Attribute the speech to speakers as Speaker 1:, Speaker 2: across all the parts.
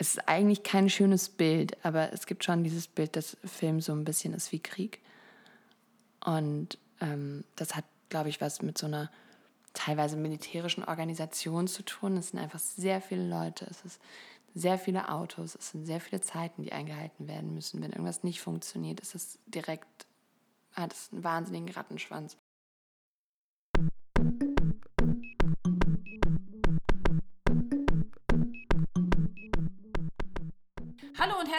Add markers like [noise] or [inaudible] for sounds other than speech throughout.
Speaker 1: es ist eigentlich kein schönes Bild, aber es gibt schon dieses Bild, dass Film so ein bisschen ist wie Krieg. Und ähm, das hat, glaube ich, was mit so einer teilweise militärischen Organisation zu tun. Es sind einfach sehr viele Leute, es ist sehr viele Autos, es sind sehr viele Zeiten, die eingehalten werden müssen. Wenn irgendwas nicht funktioniert, ist es direkt, hat es einen wahnsinnigen Rattenschwanz.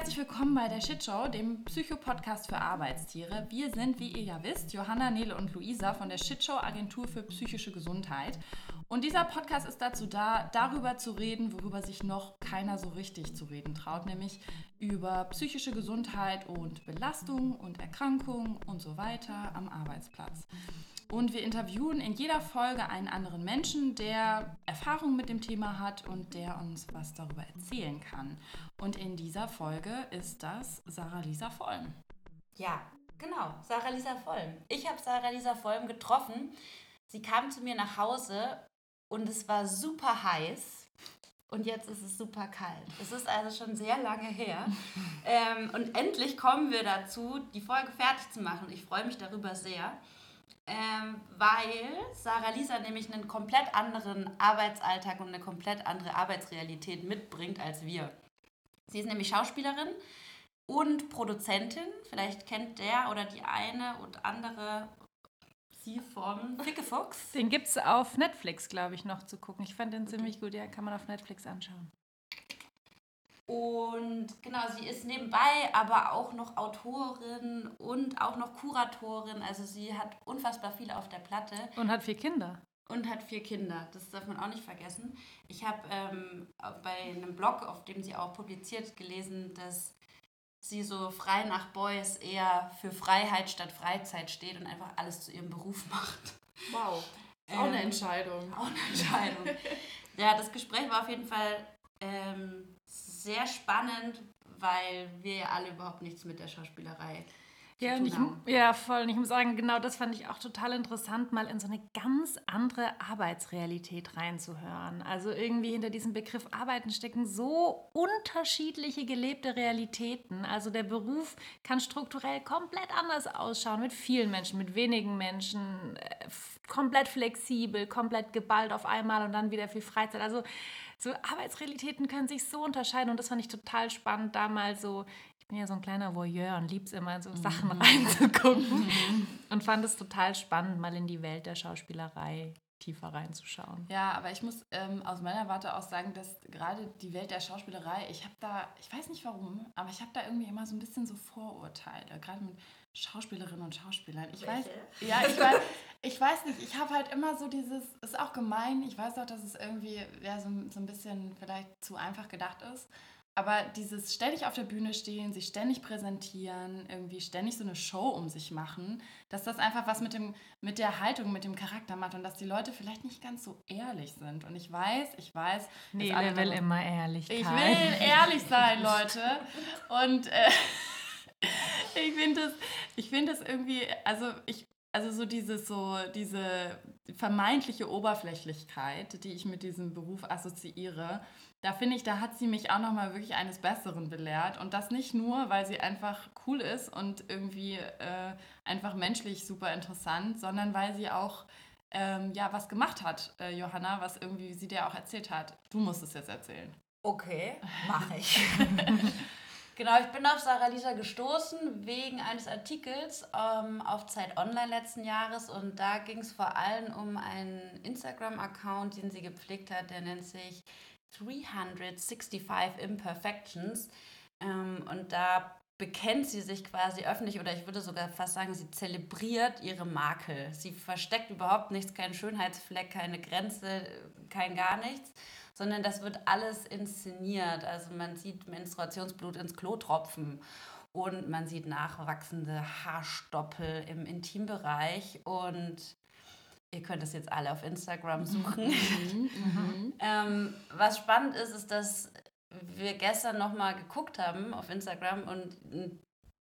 Speaker 2: Herzlich willkommen bei der Shitshow, dem Psycho-Podcast für Arbeitstiere. Wir sind, wie ihr ja wisst, Johanna, Nele und Luisa von der Shitshow Agentur für psychische Gesundheit. Und dieser Podcast ist dazu da, darüber zu reden, worüber sich noch keiner so richtig zu reden traut, nämlich über psychische Gesundheit und Belastung und Erkrankung und so weiter am Arbeitsplatz. Und wir interviewen in jeder Folge einen anderen Menschen, der Erfahrung mit dem Thema hat und der uns was darüber erzählen kann. Und in dieser Folge ist das Sarah Lisa Vollm.
Speaker 3: Ja, genau, Sarah Lisa Vollm. Ich habe Sarah Lisa Vollm getroffen. Sie kam zu mir nach Hause und es war super heiß. Und jetzt ist es super kalt. Es ist also schon sehr lange her. [laughs] ähm, und endlich kommen wir dazu, die Folge fertig zu machen. Ich freue mich darüber sehr ähm, weil Sarah Lisa nämlich einen komplett anderen Arbeitsalltag und eine komplett andere Arbeitsrealität mitbringt als wir. Sie ist nämlich Schauspielerin und Produzentin. Vielleicht kennt der oder die eine und andere sie vom Ficke Fuchs.
Speaker 2: Den gibt es auf Netflix, glaube ich, noch zu gucken. Ich fand den okay. ziemlich gut. Ja, kann man auf Netflix anschauen.
Speaker 3: Und genau, sie ist nebenbei aber auch noch Autorin und auch noch Kuratorin. Also sie hat unfassbar viel auf der Platte.
Speaker 2: Und hat vier Kinder.
Speaker 3: Und hat vier Kinder. Das darf man auch nicht vergessen. Ich habe ähm, bei einem Blog, auf dem sie auch publiziert, gelesen, dass sie so frei nach Boys eher für Freiheit statt Freizeit steht und einfach alles zu ihrem Beruf [laughs] macht.
Speaker 2: Wow. Ähm, auch eine Entscheidung.
Speaker 3: Auch eine Entscheidung. [laughs] ja, das Gespräch war auf jeden Fall ähm, sehr spannend, weil wir ja alle überhaupt nichts mit der Schauspielerei
Speaker 2: ja, und ich, ja, voll. Und ich muss sagen, genau das fand ich auch total interessant, mal in so eine ganz andere Arbeitsrealität reinzuhören. Also irgendwie hinter diesem Begriff Arbeiten stecken so unterschiedliche gelebte Realitäten. Also der Beruf kann strukturell komplett anders ausschauen, mit vielen Menschen, mit wenigen Menschen, äh, komplett flexibel, komplett geballt auf einmal und dann wieder viel Freizeit. Also so Arbeitsrealitäten können sich so unterscheiden und das fand ich total spannend, da mal so, ich bin ja so ein kleiner Voyeur und liebe es immer, so Sachen mhm. reinzugucken [laughs] und fand es total spannend, mal in die Welt der Schauspielerei tiefer reinzuschauen.
Speaker 1: Ja, aber ich muss ähm, aus meiner Warte auch sagen, dass gerade die Welt der Schauspielerei, ich habe da, ich weiß nicht warum, aber ich habe da irgendwie immer so ein bisschen so Vorurteile, gerade mit Schauspielerinnen und Schauspielern. Ich Welche? weiß, ja, ich [laughs] weiß, ich weiß nicht, ich habe halt immer so dieses, ist auch gemein, ich weiß auch, dass es irgendwie ja, so, so ein bisschen vielleicht zu einfach gedacht ist, aber dieses ständig auf der Bühne stehen, sich ständig präsentieren, irgendwie ständig so eine Show um sich machen, dass das einfach was mit, dem, mit der Haltung, mit dem Charakter macht und dass die Leute vielleicht nicht ganz so ehrlich sind. Und ich weiß, ich weiß.
Speaker 2: Nee, wer will immer Ehrlichkeit.
Speaker 1: Ich will ehrlich sein, [laughs] Leute. Und äh, [laughs] ich finde das, ich find das irgendwie, also ich, also so diese, so diese vermeintliche Oberflächlichkeit, die ich mit diesem Beruf assoziiere, da finde ich, da hat sie mich auch nochmal wirklich eines Besseren belehrt. Und das nicht nur, weil sie einfach cool ist und irgendwie äh, einfach menschlich super interessant, sondern weil sie auch ähm, ja, was gemacht hat, äh, Johanna, was irgendwie sie dir auch erzählt hat. Du musst es jetzt erzählen.
Speaker 3: Okay, mache ich. [laughs] Genau, ich bin auf Sarah Lisa gestoßen wegen eines Artikels ähm, auf Zeit Online letzten Jahres. Und da ging es vor allem um einen Instagram-Account, den sie gepflegt hat, der nennt sich 365 Imperfections. Ähm, und da bekennt sie sich quasi öffentlich oder ich würde sogar fast sagen, sie zelebriert ihre Makel. Sie versteckt überhaupt nichts, keinen Schönheitsfleck, keine Grenze, kein gar nichts sondern das wird alles inszeniert. Also man sieht Menstruationsblut ins Klo tropfen und man sieht nachwachsende Haarstoppel im Intimbereich und ihr könnt es jetzt alle auf Instagram suchen. Mhm, mhm. [laughs] ähm, was spannend ist, ist, dass wir gestern nochmal geguckt haben auf Instagram und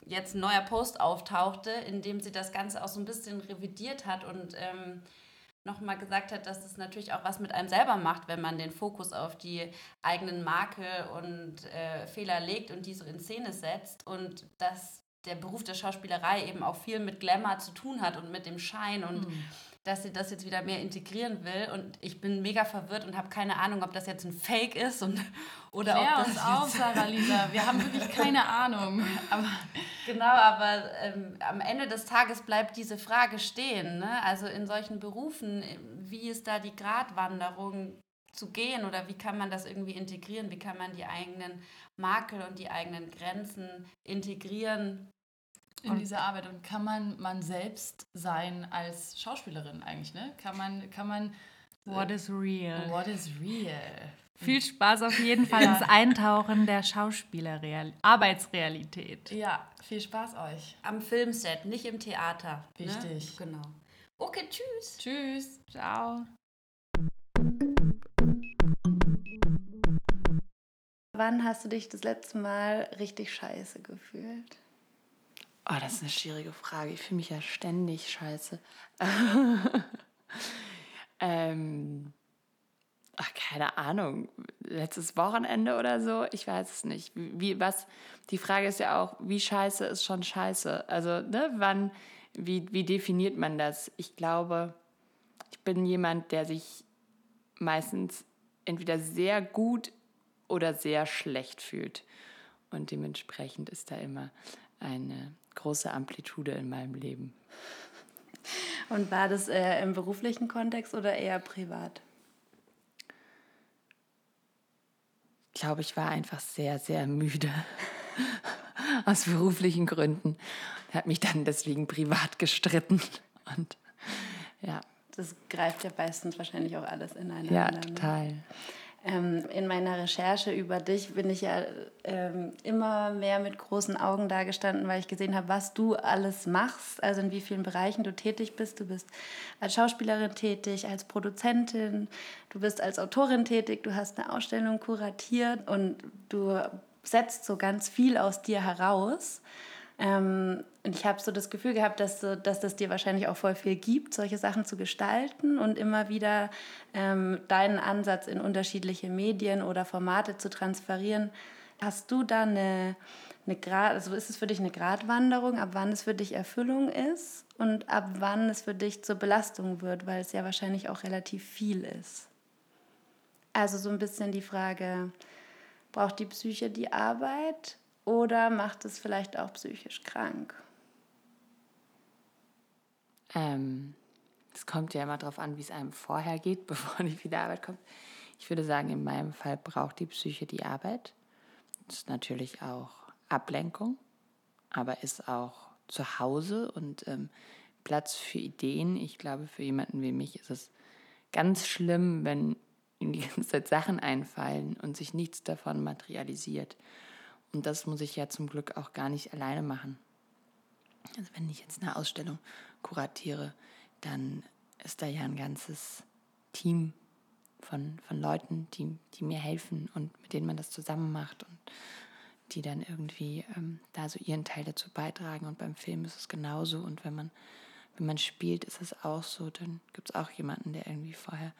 Speaker 3: jetzt ein neuer Post auftauchte, in dem sie das Ganze auch so ein bisschen revidiert hat und ähm,
Speaker 4: nochmal gesagt hat, dass es natürlich auch was mit einem selber macht, wenn man den Fokus auf die eigenen Makel und äh, Fehler legt und die so in Szene setzt und dass der Beruf der Schauspielerei eben auch viel mit Glamour zu tun hat und mit dem Schein und mhm dass sie das jetzt wieder mehr integrieren will. Und ich bin mega verwirrt und habe keine Ahnung, ob das jetzt ein Fake ist und, oder
Speaker 1: Klär
Speaker 4: ob das
Speaker 1: uns auf, Sarah Lisa. Wir haben wirklich [laughs] keine Ahnung.
Speaker 4: Aber genau, aber ähm, am Ende des Tages bleibt diese Frage stehen. Ne? Also in solchen Berufen, wie ist da die Gratwanderung zu gehen oder wie kann man das irgendwie integrieren? Wie kann man die eigenen Makel und die eigenen Grenzen integrieren?
Speaker 1: In und dieser Arbeit und kann man man selbst sein als Schauspielerin eigentlich, ne? Kann man kann man
Speaker 2: What is real?
Speaker 1: What is real?
Speaker 2: Viel Spaß auf jeden Fall ja. ins Eintauchen der Schauspielerreal Arbeitsrealität.
Speaker 1: Ja, viel Spaß euch.
Speaker 4: Am Filmset, nicht im Theater.
Speaker 1: Richtig.
Speaker 4: Ne? Genau. Okay, tschüss.
Speaker 1: Tschüss.
Speaker 2: Ciao.
Speaker 3: Wann hast du dich das letzte Mal richtig scheiße gefühlt?
Speaker 5: Oh, das ist eine schwierige Frage. Ich fühle mich ja ständig scheiße. [laughs] ähm, ach, keine Ahnung. Letztes Wochenende oder so? Ich weiß es nicht. Wie, was, die Frage ist ja auch, wie scheiße ist schon scheiße? Also, ne, wann, wie, wie definiert man das? Ich glaube, ich bin jemand, der sich meistens entweder sehr gut oder sehr schlecht fühlt. Und dementsprechend ist da immer eine große Amplitude in meinem Leben.
Speaker 3: Und war das äh, im beruflichen Kontext oder eher privat?
Speaker 5: Ich glaube, ich war einfach sehr, sehr müde [laughs] aus beruflichen Gründen. Hat mich dann deswegen privat gestritten. Und ja.
Speaker 3: Das greift ja meistens wahrscheinlich auch alles ineinander.
Speaker 5: Ja, total. Ne?
Speaker 3: Ähm, in meiner Recherche über dich bin ich ja ähm, immer mehr mit großen Augen dagestanden, weil ich gesehen habe, was du alles machst, also in wie vielen Bereichen du tätig bist. Du bist als Schauspielerin tätig, als Produzentin, du bist als Autorin tätig, du hast eine Ausstellung kuratiert und du setzt so ganz viel aus dir heraus. Ähm, und ich habe so das Gefühl gehabt, dass, so, dass das dir wahrscheinlich auch voll viel gibt, solche Sachen zu gestalten und immer wieder ähm, deinen Ansatz in unterschiedliche Medien oder Formate zu transferieren. Hast du da eine, eine Grad, also ist es für dich eine Gratwanderung, ab wann es für dich Erfüllung ist und ab wann es für dich zur Belastung wird, weil es ja wahrscheinlich auch relativ viel ist? Also so ein bisschen die Frage, braucht die Psyche die Arbeit oder macht es vielleicht auch psychisch krank?
Speaker 5: Ähm, es kommt ja immer darauf an, wie es einem vorher geht, [laughs] bevor die wieder Arbeit kommt. Ich würde sagen, in meinem Fall braucht die Psyche die Arbeit. Das ist natürlich auch Ablenkung, aber ist auch zu Hause und ähm, Platz für Ideen. Ich glaube, für jemanden wie mich ist es ganz schlimm, wenn [laughs] ihm die ganze Zeit Sachen einfallen und sich nichts davon materialisiert. Und das muss ich ja zum Glück auch gar nicht alleine machen. Also wenn ich jetzt eine Ausstellung kuratiere, dann ist da ja ein ganzes Team von, von Leuten, die, die mir helfen und mit denen man das zusammen macht und die dann irgendwie ähm, da so ihren Teil dazu beitragen. Und beim Film ist es genauso. Und wenn man, wenn man spielt, ist es auch so. Dann gibt es auch jemanden, der irgendwie vorher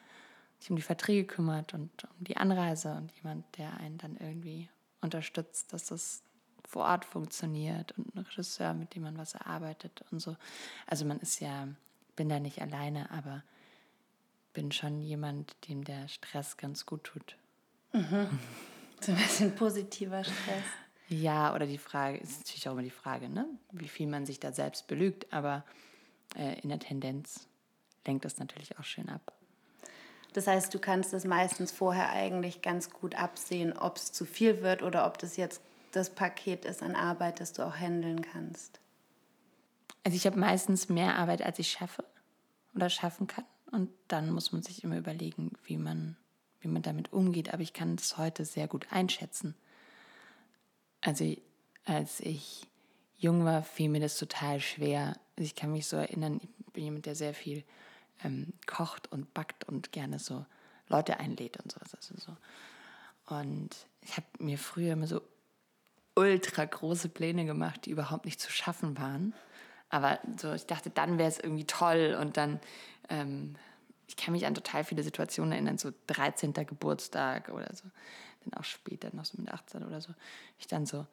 Speaker 5: sich um die Verträge kümmert und um die Anreise und jemand, der einen dann irgendwie unterstützt, dass das vor Ort funktioniert und ein Regisseur, mit dem man was erarbeitet und so. Also man ist ja, bin da nicht alleine, aber bin schon jemand, dem der Stress ganz gut tut.
Speaker 3: Mhm. [laughs] So ein bisschen positiver Stress.
Speaker 5: Ja, oder die Frage, ist natürlich auch immer die Frage, ne? wie viel man sich da selbst belügt, aber äh, in der Tendenz lenkt das natürlich auch schön ab.
Speaker 3: Das heißt, du kannst es meistens vorher eigentlich ganz gut absehen, ob es zu viel wird oder ob das jetzt das Paket ist an Arbeit, das du auch handeln kannst.
Speaker 5: Also ich habe meistens mehr Arbeit, als ich schaffe oder schaffen kann. Und dann muss man sich immer überlegen, wie man, wie man damit umgeht. Aber ich kann es heute sehr gut einschätzen. Also als ich jung war, fiel mir das total schwer. Also ich kann mich so erinnern, ich bin jemand, der sehr viel ähm, kocht und backt und gerne so Leute einlädt und sowas. Also so. Und ich habe mir früher immer so ultra große Pläne gemacht, die überhaupt nicht zu schaffen waren. Aber so, ich dachte, dann wäre es irgendwie toll und dann ähm, ich kann mich an total viele Situationen erinnern, so 13. Geburtstag oder so, dann auch später, noch so mit 18 oder so, ich dann so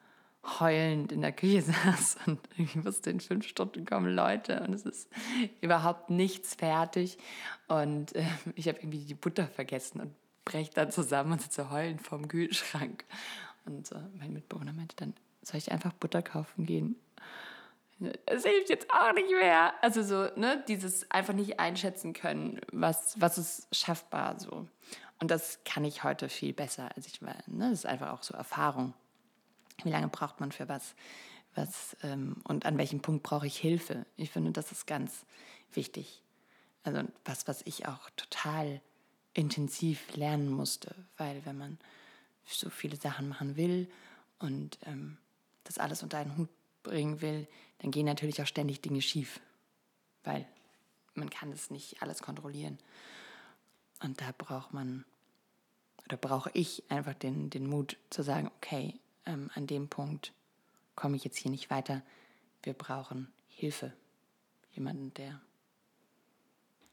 Speaker 5: heulend in der Küche [laughs] saß und ich wusste, in fünf Stunden kommen Leute und es ist überhaupt nichts fertig und äh, ich habe irgendwie die Butter vergessen und breche dann zusammen und sitze heulend vorm Kühlschrank und äh, mein Mitbewohner meinte dann, soll ich einfach Butter kaufen gehen? Es hilft jetzt auch nicht mehr. Also so, ne, dieses einfach nicht einschätzen können, was, was ist schaffbar so. Und das kann ich heute viel besser, als ich war. Ne? Das ist einfach auch so Erfahrung. Wie lange braucht man für was? was ähm, und an welchem Punkt brauche ich Hilfe? Ich finde, das ist ganz wichtig. Also was, was ich auch total intensiv lernen musste, weil wenn man so viele Sachen machen will und ähm, das alles unter einen Hut bringen will, dann gehen natürlich auch ständig Dinge schief, weil man kann es nicht alles kontrollieren. Und da braucht man, oder brauche ich einfach den, den Mut zu sagen, okay, ähm, an dem Punkt komme ich jetzt hier nicht weiter. Wir brauchen Hilfe. Jemanden, der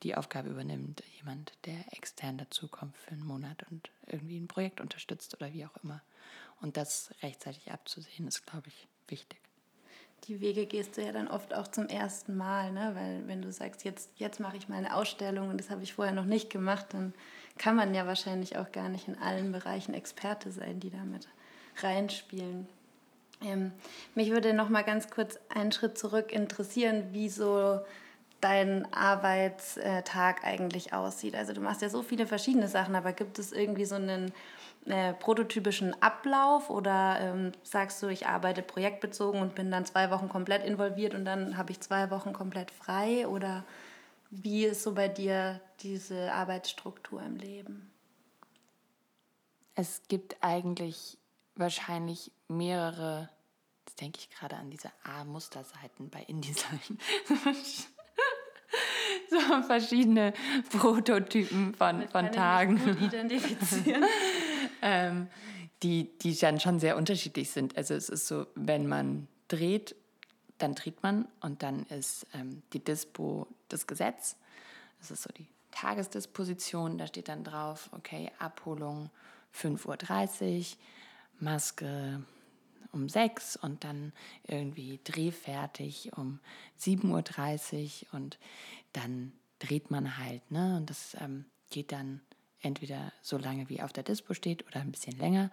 Speaker 5: die Aufgabe übernimmt, jemand, der extern dazukommt für einen Monat und irgendwie ein Projekt unterstützt oder wie auch immer. Und das rechtzeitig abzusehen, ist, glaube ich, wichtig.
Speaker 3: Die Wege gehst du ja dann oft auch zum ersten Mal, ne? weil wenn du sagst, jetzt, jetzt mache ich mal eine Ausstellung und das habe ich vorher noch nicht gemacht, dann kann man ja wahrscheinlich auch gar nicht in allen Bereichen Experte sein, die damit reinspielen. Ähm, mich würde noch mal ganz kurz einen Schritt zurück interessieren, wie so dein Arbeitstag eigentlich aussieht. Also du machst ja so viele verschiedene Sachen, aber gibt es irgendwie so einen äh, prototypischen Ablauf oder ähm, sagst du, ich arbeite projektbezogen und bin dann zwei Wochen komplett involviert und dann habe ich zwei Wochen komplett frei oder wie ist so bei dir diese Arbeitsstruktur im Leben?
Speaker 5: Es gibt eigentlich wahrscheinlich mehrere, jetzt denke ich gerade an diese A-Musterseiten bei InDesign. [laughs] so verschiedene Prototypen von, von Tagen. Identifizieren. [laughs] ähm, die, die dann schon sehr unterschiedlich sind. Also es ist so, wenn man dreht, dann dreht man und dann ist ähm, die Dispo das Gesetz. Das ist so die Tagesdisposition. Da steht dann drauf, okay, Abholung 5.30 Uhr, Maske um 6 und dann irgendwie drehfertig um 7.30 Uhr und dann dreht man halt. Ne? Und das ähm, geht dann entweder so lange wie auf der Dispo steht oder ein bisschen länger.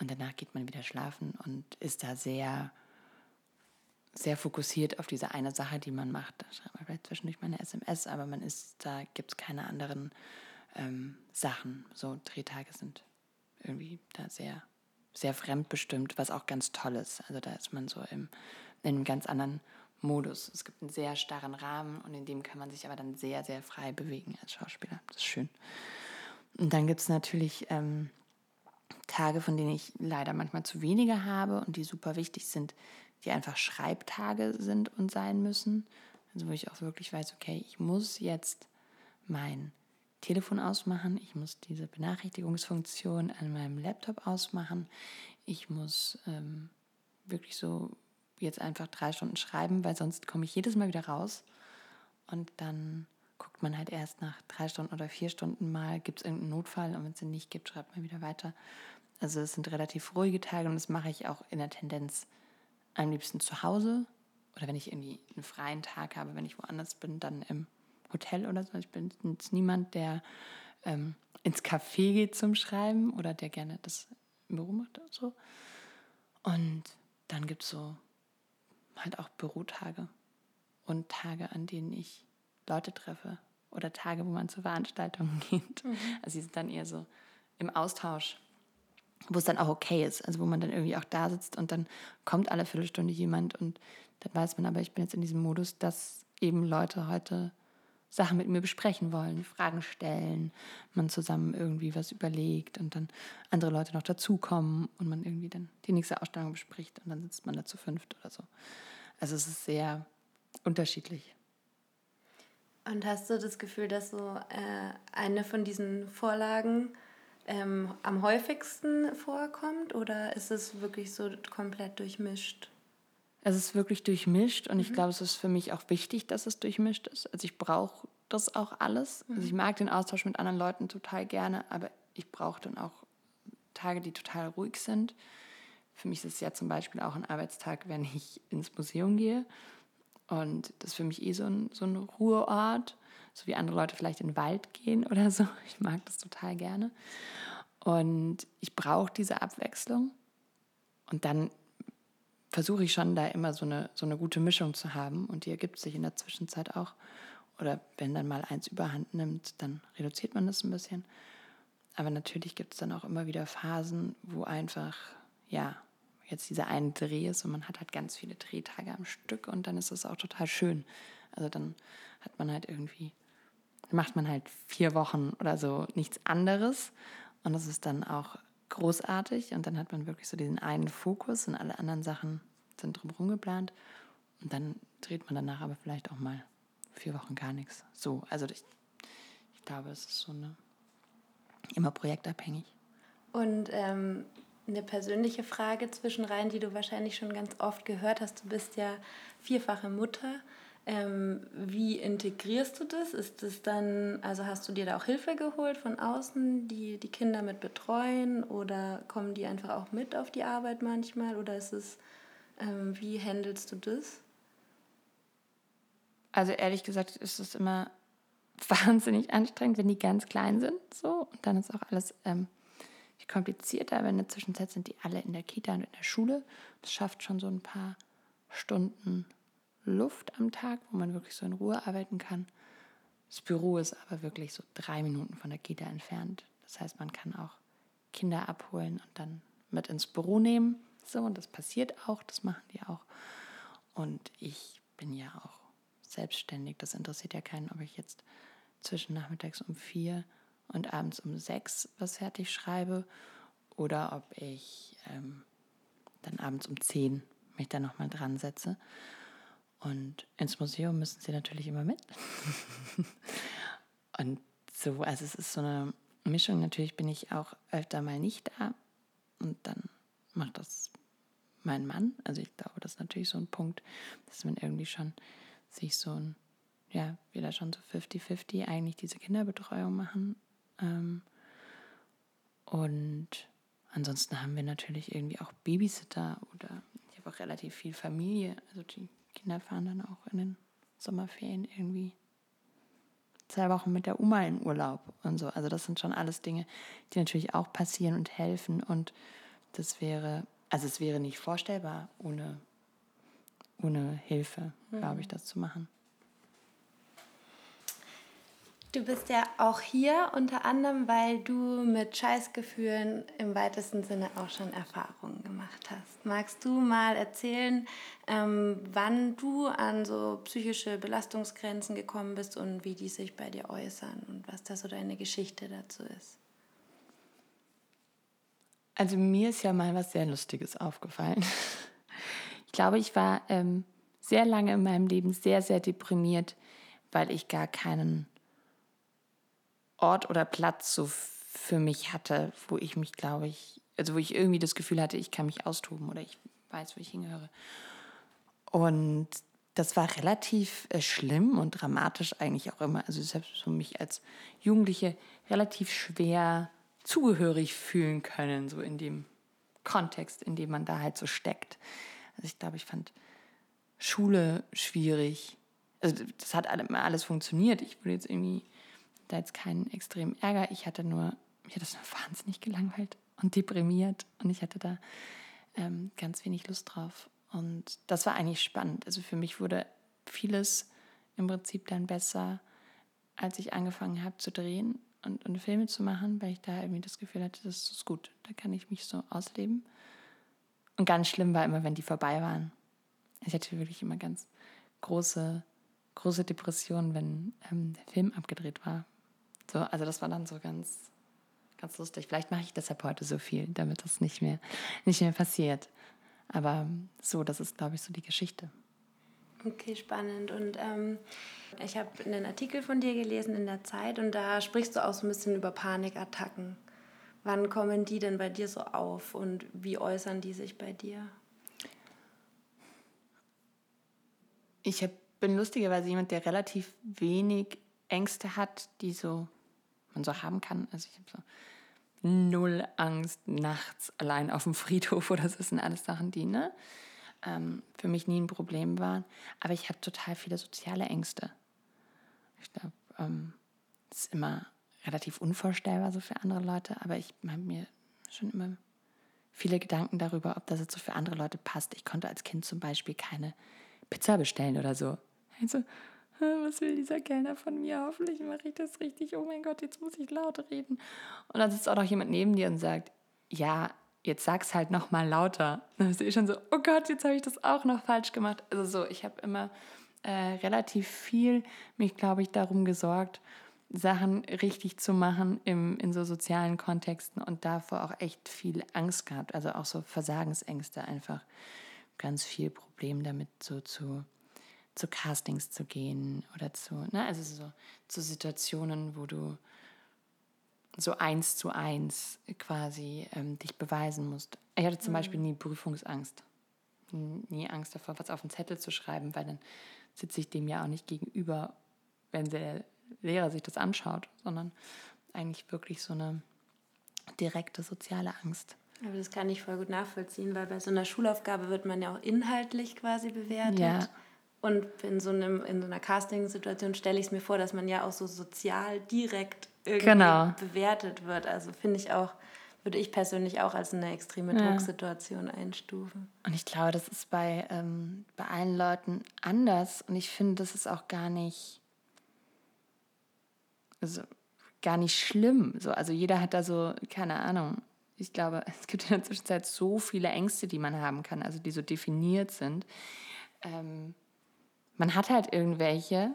Speaker 5: Und danach geht man wieder schlafen und ist da sehr, sehr fokussiert auf diese eine Sache, die man macht. Da schreibt man vielleicht zwischendurch mal eine SMS, aber man ist, da gibt es keine anderen ähm, Sachen. So Drehtage sind irgendwie da sehr sehr fremdbestimmt, was auch ganz toll ist. Also da ist man so im, in einem ganz anderen Modus. Es gibt einen sehr starren Rahmen und in dem kann man sich aber dann sehr, sehr frei bewegen als Schauspieler. Das ist schön. Und dann gibt es natürlich ähm, Tage, von denen ich leider manchmal zu wenige habe und die super wichtig sind, die einfach Schreibtage sind und sein müssen. Also wo ich auch wirklich weiß, okay, ich muss jetzt mein Telefon ausmachen, ich muss diese Benachrichtigungsfunktion an meinem Laptop ausmachen, ich muss ähm, wirklich so jetzt einfach drei Stunden schreiben, weil sonst komme ich jedes Mal wieder raus. Und dann guckt man halt erst nach drei Stunden oder vier Stunden mal, gibt es irgendeinen Notfall? Und wenn es den nicht gibt, schreibt man wieder weiter. Also es sind relativ ruhige Tage und das mache ich auch in der Tendenz am liebsten zu Hause. Oder wenn ich irgendwie einen freien Tag habe, wenn ich woanders bin, dann im Hotel oder so. Ich bin jetzt niemand, der ähm, ins Café geht zum Schreiben oder der gerne das im Büro macht oder so. Und dann gibt es so halt auch Bürotage und Tage, an denen ich Leute treffe oder Tage, wo man zu Veranstaltungen [laughs] geht. Mhm. Also sie sind dann eher so im Austausch, wo es dann auch okay ist. Also wo man dann irgendwie auch da sitzt und dann kommt alle Viertelstunde jemand und dann weiß man aber, ich bin jetzt in diesem Modus, dass eben Leute heute Sachen mit mir besprechen wollen, Fragen stellen, man zusammen irgendwie was überlegt und dann andere Leute noch dazukommen und man irgendwie dann die nächste Ausstellung bespricht und dann sitzt man da zu fünft oder so. Also es ist sehr unterschiedlich.
Speaker 3: Und hast du das Gefühl, dass so äh, eine von diesen Vorlagen ähm, am häufigsten vorkommt oder ist es wirklich so komplett durchmischt?
Speaker 5: Es ist wirklich durchmischt und mhm. ich glaube, es ist für mich auch wichtig, dass es durchmischt ist. Also ich brauche das auch alles. Also ich mag den Austausch mit anderen Leuten total gerne, aber ich brauche dann auch Tage, die total ruhig sind. Für mich ist es ja zum Beispiel auch ein Arbeitstag, wenn ich ins Museum gehe. Und das ist für mich eh so ein, so ein Ruheort, so wie andere Leute vielleicht in den Wald gehen [laughs] oder so. Ich mag das total gerne. Und ich brauche diese Abwechslung. Und dann versuche ich schon da immer so eine, so eine gute Mischung zu haben. Und die ergibt sich in der Zwischenzeit auch. Oder wenn dann mal eins überhand nimmt, dann reduziert man das ein bisschen. Aber natürlich gibt es dann auch immer wieder Phasen, wo einfach, ja, jetzt dieser eine Dreh ist und man hat halt ganz viele Drehtage am Stück und dann ist das auch total schön. Also dann hat man halt irgendwie, macht man halt vier Wochen oder so nichts anderes und das ist dann auch großartig und dann hat man wirklich so diesen einen Fokus und alle anderen Sachen sind drumherum geplant und dann dreht man danach aber vielleicht auch mal vier Wochen gar nichts. So, also ich, ich glaube, es ist so eine immer projektabhängig.
Speaker 3: Und ähm, eine persönliche Frage zwischen rein, die du wahrscheinlich schon ganz oft gehört hast. Du bist ja vierfache Mutter. Ähm, wie integrierst du das? Ist das dann, also hast du dir da auch Hilfe geholt von außen, die die Kinder mit betreuen oder kommen die einfach auch mit auf die Arbeit manchmal oder ist es, ähm, wie handelst du das?
Speaker 5: Also ehrlich gesagt ist es immer [laughs] wahnsinnig anstrengend, wenn die ganz klein sind. So. Und dann ist auch alles ähm, komplizierter, aber in der Zwischenzeit sind die alle in der Kita und in der Schule. Das schafft schon so ein paar Stunden Luft am Tag, wo man wirklich so in Ruhe arbeiten kann. Das Büro ist aber wirklich so drei Minuten von der Kita entfernt. Das heißt, man kann auch Kinder abholen und dann mit ins Büro nehmen. So, und das passiert auch, das machen die auch. Und ich bin ja auch selbstständig. Das interessiert ja keinen, ob ich jetzt zwischen nachmittags um vier und abends um sechs was fertig schreibe oder ob ich ähm, dann abends um zehn mich da nochmal dran setze. Und ins Museum müssen sie natürlich immer mit. [laughs] und so, also es ist so eine Mischung. Natürlich bin ich auch öfter mal nicht da und dann macht das mein Mann. Also ich glaube, das ist natürlich so ein Punkt, dass man irgendwie schon sich so ein, ja, wir da schon so 50-50 eigentlich diese Kinderbetreuung machen ähm, und ansonsten haben wir natürlich irgendwie auch Babysitter oder ich habe auch relativ viel Familie. Also die Kinder fahren dann auch in den Sommerferien irgendwie zwei Wochen mit der Oma in Urlaub und so. Also das sind schon alles Dinge, die natürlich auch passieren und helfen. Und das wäre, also es wäre nicht vorstellbar, ohne, ohne Hilfe, mhm. glaube ich, das zu machen.
Speaker 3: Du bist ja auch hier unter anderem, weil du mit Scheißgefühlen im weitesten Sinne auch schon Erfahrungen gemacht hast. Magst du mal erzählen, ähm, wann du an so psychische Belastungsgrenzen gekommen bist und wie die sich bei dir äußern und was da so deine Geschichte dazu ist?
Speaker 5: Also mir ist ja mal was sehr Lustiges aufgefallen. [laughs] Ich glaube, ich war ähm, sehr lange in meinem Leben sehr, sehr deprimiert, weil ich gar keinen Ort oder Platz so für mich hatte, wo ich mich, glaube ich, also wo ich irgendwie das Gefühl hatte, ich kann mich austoben oder ich weiß, wo ich hingehöre. Und das war relativ äh, schlimm und dramatisch eigentlich auch immer. Also selbst für mich als Jugendliche relativ schwer zugehörig fühlen können, so in dem Kontext, in dem man da halt so steckt. Also ich glaube, ich fand Schule schwierig. Also das hat alles funktioniert. Ich würde jetzt irgendwie da jetzt keinen extremen Ärger. Ich hatte nur, hat das nur [laughs] wahnsinnig gelangweilt und deprimiert und ich hatte da ähm, ganz wenig Lust drauf. Und das war eigentlich spannend. Also für mich wurde vieles im Prinzip dann besser, als ich angefangen habe zu drehen und, und Filme zu machen, weil ich da irgendwie das Gefühl hatte, das ist gut, da kann ich mich so ausleben. Und ganz schlimm war immer, wenn die vorbei waren. Ich hatte wirklich immer ganz große, große Depressionen, wenn ähm, der Film abgedreht war, so, also das war dann so ganz, ganz lustig. Vielleicht mache ich deshalb heute so viel, damit das nicht mehr, nicht mehr passiert. Aber so, das ist, glaube ich, so die Geschichte.
Speaker 3: Okay, spannend. Und ähm, ich habe einen Artikel von dir gelesen in der Zeit und da sprichst du auch so ein bisschen über Panikattacken. Wann kommen die denn bei dir so auf und wie äußern die sich bei dir?
Speaker 5: Ich hab, bin lustigerweise jemand, der relativ wenig Ängste hat, die so man so haben kann. Also ich habe so null Angst nachts allein auf dem Friedhof oder so. Das sind alles Sachen, die ne, ähm, für mich nie ein Problem waren. Aber ich habe total viele soziale Ängste. Ich glaube, ähm, das ist immer relativ unvorstellbar so für andere Leute, aber ich habe mir schon immer viele Gedanken darüber, ob das jetzt so für andere Leute passt. Ich konnte als Kind zum Beispiel keine Pizza bestellen oder so. Also, [laughs] was will dieser Kellner von mir? Hoffentlich mache ich das richtig. Oh mein Gott, jetzt muss ich laut reden. Und dann sitzt auch noch jemand neben dir und sagt, ja, jetzt sag's halt noch mal lauter. Dann bist du eh schon so, oh Gott, jetzt habe ich das auch noch falsch gemacht. Also so, ich habe immer äh, relativ viel mich, glaube ich, darum gesorgt, Sachen richtig zu machen im, in so sozialen Kontexten und davor auch echt viel Angst gehabt. Also auch so Versagensängste einfach. Ganz viel Problem damit, so zu, zu Castings zu gehen oder zu, ne, also so zu Situationen, wo du so eins zu eins quasi ähm, dich beweisen musst. Ich hatte zum mhm. Beispiel nie Prüfungsangst. Nie Angst davor, was auf den Zettel zu schreiben, weil dann sitze ich dem ja auch nicht gegenüber, wenn der Lehrer sich das anschaut, sondern eigentlich wirklich so eine direkte soziale Angst.
Speaker 3: Aber das kann ich voll gut nachvollziehen, weil bei so einer Schulaufgabe wird man ja auch inhaltlich quasi bewertet. Ja. Und in so, einem, in so einer Casting-Situation stelle ich es mir vor, dass man ja auch so sozial direkt irgendwie genau. bewertet wird. Also finde ich auch, würde ich persönlich auch als eine extreme ja. Drucksituation einstufen.
Speaker 5: Und ich glaube, das ist bei, ähm, bei allen Leuten anders. Und ich finde, das ist auch gar nicht also gar nicht schlimm. So, also jeder hat da so, keine Ahnung. Ich glaube, [laughs] es gibt in der Zwischenzeit so viele Ängste, die man haben kann, also die so definiert sind. Ähm, man hat halt irgendwelche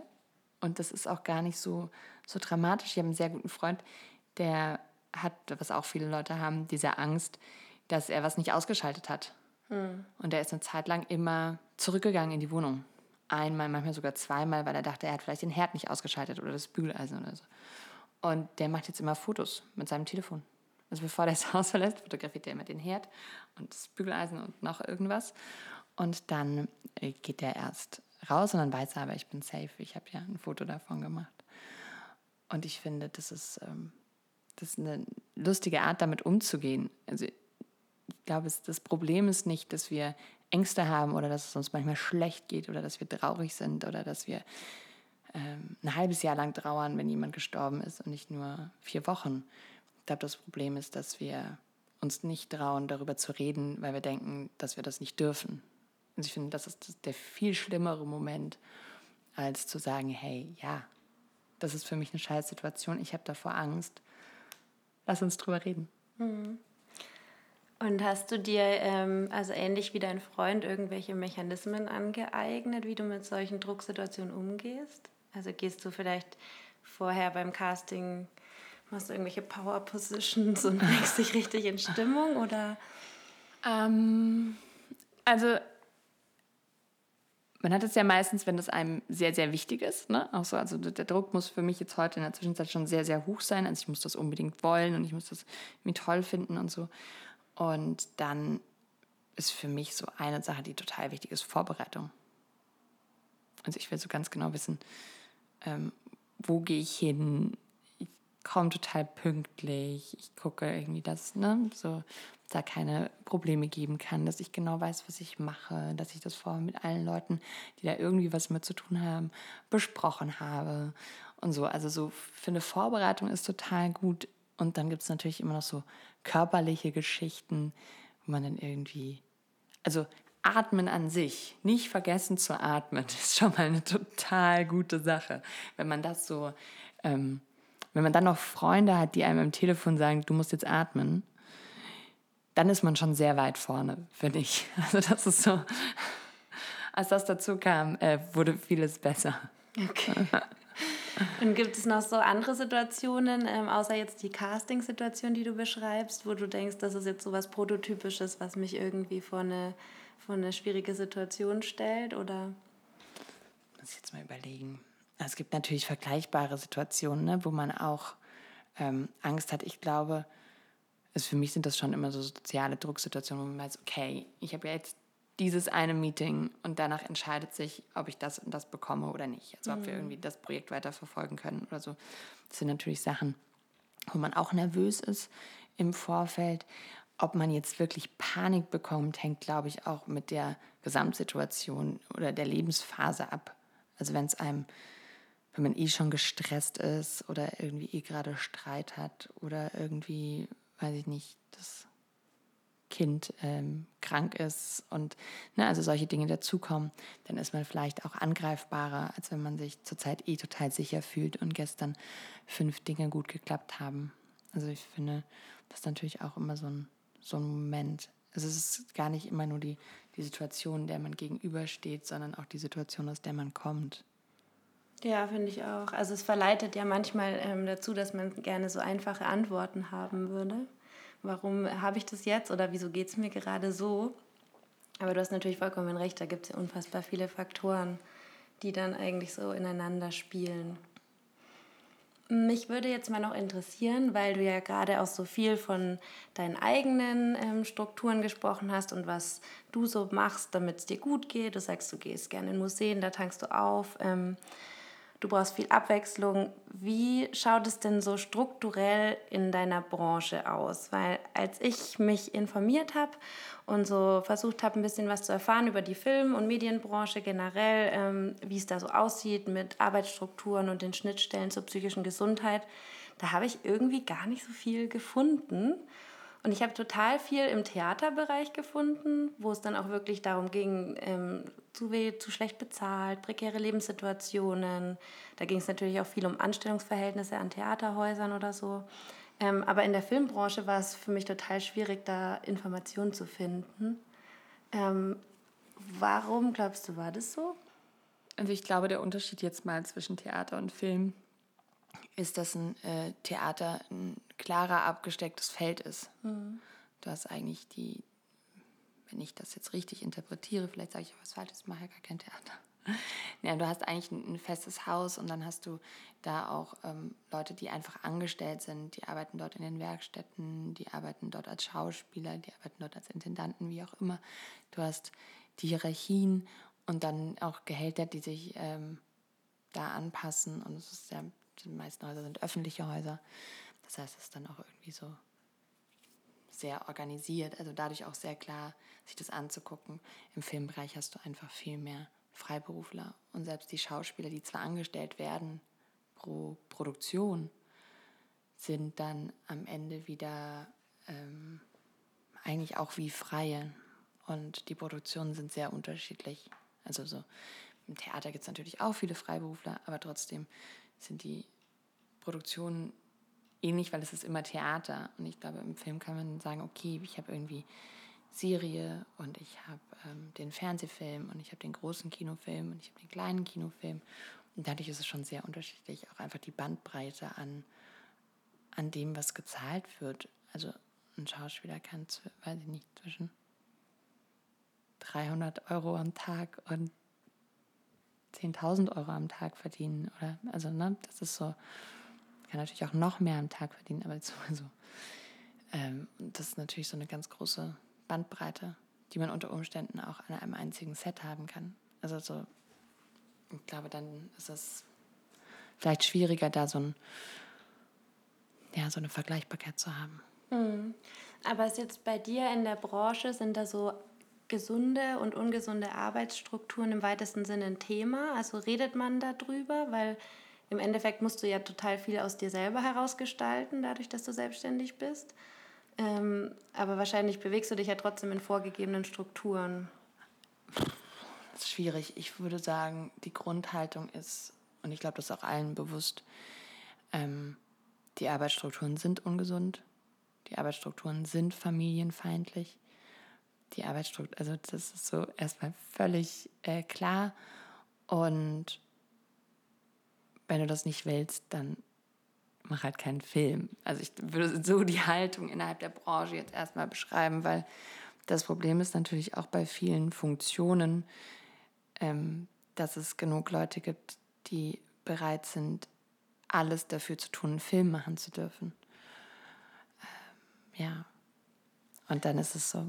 Speaker 5: und das ist auch gar nicht so, so dramatisch. Ich habe einen sehr guten Freund, der hat, was auch viele Leute haben, diese Angst, dass er was nicht ausgeschaltet hat. Hm. Und er ist eine Zeit lang immer zurückgegangen in die Wohnung einmal, manchmal sogar zweimal, weil er dachte, er hat vielleicht den Herd nicht ausgeschaltet oder das Bügeleisen oder so. Und der macht jetzt immer Fotos mit seinem Telefon. Also bevor der das [laughs] Haus verlässt, fotografiert er immer den Herd und das Bügeleisen und noch irgendwas. Und dann äh, geht der erst raus und dann weiß er aber, ich bin safe. Ich habe ja ein Foto davon gemacht. Und ich finde, das ist, ähm, das ist eine lustige Art, damit umzugehen. Also ich glaube, das Problem ist nicht, dass wir Ängste haben oder dass es uns manchmal schlecht geht oder dass wir traurig sind oder dass wir ähm, ein halbes Jahr lang trauern, wenn jemand gestorben ist und nicht nur vier Wochen. Ich glaube, das Problem ist, dass wir uns nicht trauen, darüber zu reden, weil wir denken, dass wir das nicht dürfen. Und ich finde, das ist der viel schlimmere Moment, als zu sagen, hey, ja, das ist für mich eine scheiß Situation, ich habe davor Angst. Lass uns drüber reden. Mhm.
Speaker 3: Und hast du dir, ähm, also ähnlich wie dein Freund, irgendwelche Mechanismen angeeignet, wie du mit solchen Drucksituationen umgehst? Also gehst du vielleicht vorher beim Casting, machst du irgendwelche Power Positions und [laughs] bringst dich richtig in Stimmung oder?
Speaker 5: Ähm, also man hat es ja meistens, wenn das einem sehr, sehr wichtig ist. Ne? Auch so, also der Druck muss für mich jetzt heute in der Zwischenzeit schon sehr, sehr hoch sein. Also ich muss das unbedingt wollen und ich muss das mir toll finden und so. Und dann ist für mich so eine Sache, die total wichtig ist, Vorbereitung. Also ich will so ganz genau wissen, ähm, wo gehe ich hin? Komme total pünktlich. Ich gucke irgendwie, dass ne, so da keine Probleme geben kann, dass ich genau weiß, was ich mache, dass ich das vorher mit allen Leuten, die da irgendwie was mit zu tun haben, besprochen habe und so. Also so für eine Vorbereitung ist total gut. Und dann gibt es natürlich immer noch so körperliche Geschichten, wo man dann irgendwie, also Atmen an sich, nicht vergessen zu atmen, [laughs] ist schon mal eine total gute Sache. Wenn man das so, ähm, wenn man dann noch Freunde hat, die einem am Telefon sagen, du musst jetzt atmen, dann ist man schon sehr weit vorne, finde ich. [laughs] Also das ist so, als das dazu kam, äh, wurde vieles besser. Okay.
Speaker 3: Und gibt es noch so andere Situationen, ähm, außer jetzt die Casting-Situation, die du beschreibst, wo du denkst, das ist jetzt so was Prototypisches, was mich irgendwie vor eine, vor eine schwierige Situation stellt? Oder?
Speaker 5: Muss ich jetzt mal überlegen. Es gibt natürlich vergleichbare Situationen, ne, wo man auch ähm, Angst hat. Ich glaube, also für mich sind das schon immer so soziale Drucksituationen, wo man weiß, okay, ich habe ja jetzt dieses eine Meeting und danach entscheidet sich, ob ich das und das bekomme oder nicht. Also ob wir mhm. irgendwie das Projekt weiterverfolgen können oder so. Das sind natürlich Sachen, wo man auch nervös ist im Vorfeld. Ob man jetzt wirklich Panik bekommt, hängt, glaube ich, auch mit der Gesamtsituation oder der Lebensphase ab. Also wenn es einem, wenn man eh schon gestresst ist oder irgendwie eh gerade Streit hat oder irgendwie, weiß ich nicht, das Kind ähm, krank ist und ne, also solche Dinge dazukommen, dann ist man vielleicht auch angreifbarer, als wenn man sich zurzeit eh total sicher fühlt und gestern fünf Dinge gut geklappt haben. Also ich finde, das ist natürlich auch immer so ein so ein Moment. Also es ist gar nicht immer nur die, die Situation, der man gegenübersteht, sondern auch die Situation, aus der man kommt.
Speaker 3: Ja, finde ich auch. Also es verleitet ja manchmal ähm, dazu, dass man gerne so einfache Antworten haben würde. Warum habe ich das jetzt oder wieso geht es mir gerade so? Aber du hast natürlich vollkommen recht, da gibt es ja unfassbar viele Faktoren, die dann eigentlich so ineinander spielen. Mich würde jetzt mal noch interessieren, weil du ja gerade auch so viel von deinen eigenen ähm, Strukturen gesprochen hast und was du so machst, damit es dir gut geht. Du sagst, du gehst gerne in Museen, da tankst du auf. Ähm, du brauchst viel Abwechslung. Wie schaut es denn so strukturell in deiner Branche aus? Weil als ich mich informiert habe und so versucht habe, ein bisschen was zu erfahren über die Film- und Medienbranche generell, ähm, wie es da so aussieht mit Arbeitsstrukturen und den Schnittstellen zur psychischen Gesundheit, da habe ich irgendwie gar nicht so viel gefunden. Und ich habe total viel im Theaterbereich gefunden, wo es dann auch wirklich darum ging, ähm, zu, weh, zu schlecht bezahlt, prekäre Lebenssituationen. Da ging es natürlich auch viel um Anstellungsverhältnisse an Theaterhäusern oder so. Ähm, aber in der Filmbranche war es für mich total schwierig, da Informationen zu finden. Ähm, warum glaubst du, war das so?
Speaker 5: Also ich glaube, der Unterschied jetzt mal zwischen Theater und Film ist, dass ein äh, Theater ein klarer abgestecktes Feld ist. Mhm. Du hast eigentlich die, wenn ich das jetzt richtig interpretiere, vielleicht sage ich auch was Falsches, ich mache ja gar kein Theater. [laughs] Ja, du hast eigentlich ein, ein, festes Haus und dann hast du da auch ähm, Leute, die einfach angestellt sind, die arbeiten dort in den Werkstätten, die arbeiten dort als Schauspieler, die arbeiten dort als Intendanten, wie auch immer. Du hast die Hierarchien und dann auch Gehälter, die sich ähm, da anpassen und es ist ja die meisten Häuser sind öffentliche Häuser. Das heißt, es ist dann auch irgendwie so sehr organisiert, also dadurch auch sehr klar, sich das anzugucken. Im Filmbereich hast du einfach viel mehr Freiberufler und selbst die Schauspieler, die zwar angestellt werden pro Produktion, sind dann am Ende wieder ähm, eigentlich auch wie Freie. Und die Produktionen sind sehr unterschiedlich. Also so im Theater gibt es natürlich auch viele Freiberufler, aber trotzdem sind die Produktionen ähnlich, weil es ist immer Theater. Und ich glaube, im Film kann man sagen, okay, ich habe irgendwie Serie und ich habe ähm, den Fernsehfilm und ich habe den großen Kinofilm und ich habe den kleinen Kinofilm. Und dadurch ist es schon sehr unterschiedlich, auch einfach die Bandbreite an, an dem, was gezahlt wird. Also ein Schauspieler kann, weiß ich nicht, zwischen 300 Euro am Tag und 10.000 Euro am Tag verdienen. Oder, also, ne, das ist so, kann natürlich auch noch mehr am Tag verdienen, aber [laughs] so. Ähm, das ist natürlich so eine ganz große Bandbreite, die man unter Umständen auch an einem einzigen Set haben kann. Also so, ich glaube, dann ist es vielleicht schwieriger, da so, ein, ja, so eine Vergleichbarkeit zu haben.
Speaker 3: Mhm. Aber ist jetzt bei dir in der Branche, sind da so gesunde und ungesunde Arbeitsstrukturen im weitesten Sinne ein Thema? Also redet man darüber? Weil im Endeffekt musst du ja total viel aus dir selber herausgestalten, dadurch, dass du selbstständig bist. Ähm, aber wahrscheinlich bewegst du dich ja trotzdem in vorgegebenen Strukturen.
Speaker 5: Das ist schwierig. Ich würde sagen, die Grundhaltung ist, und ich glaube, das ist auch allen bewusst, ähm, die Arbeitsstrukturen sind ungesund, die Arbeitsstrukturen sind familienfeindlich die Arbeitsstruktur, also das ist so erstmal völlig äh, klar. Und wenn du das nicht willst, dann mach halt keinen Film. Also ich würde so die Haltung innerhalb der Branche jetzt erstmal beschreiben, weil das Problem ist natürlich auch bei vielen Funktionen, ähm, dass es genug Leute gibt, die bereit sind, alles dafür zu tun, einen Film machen zu dürfen. Ähm, ja. Und dann ist es so,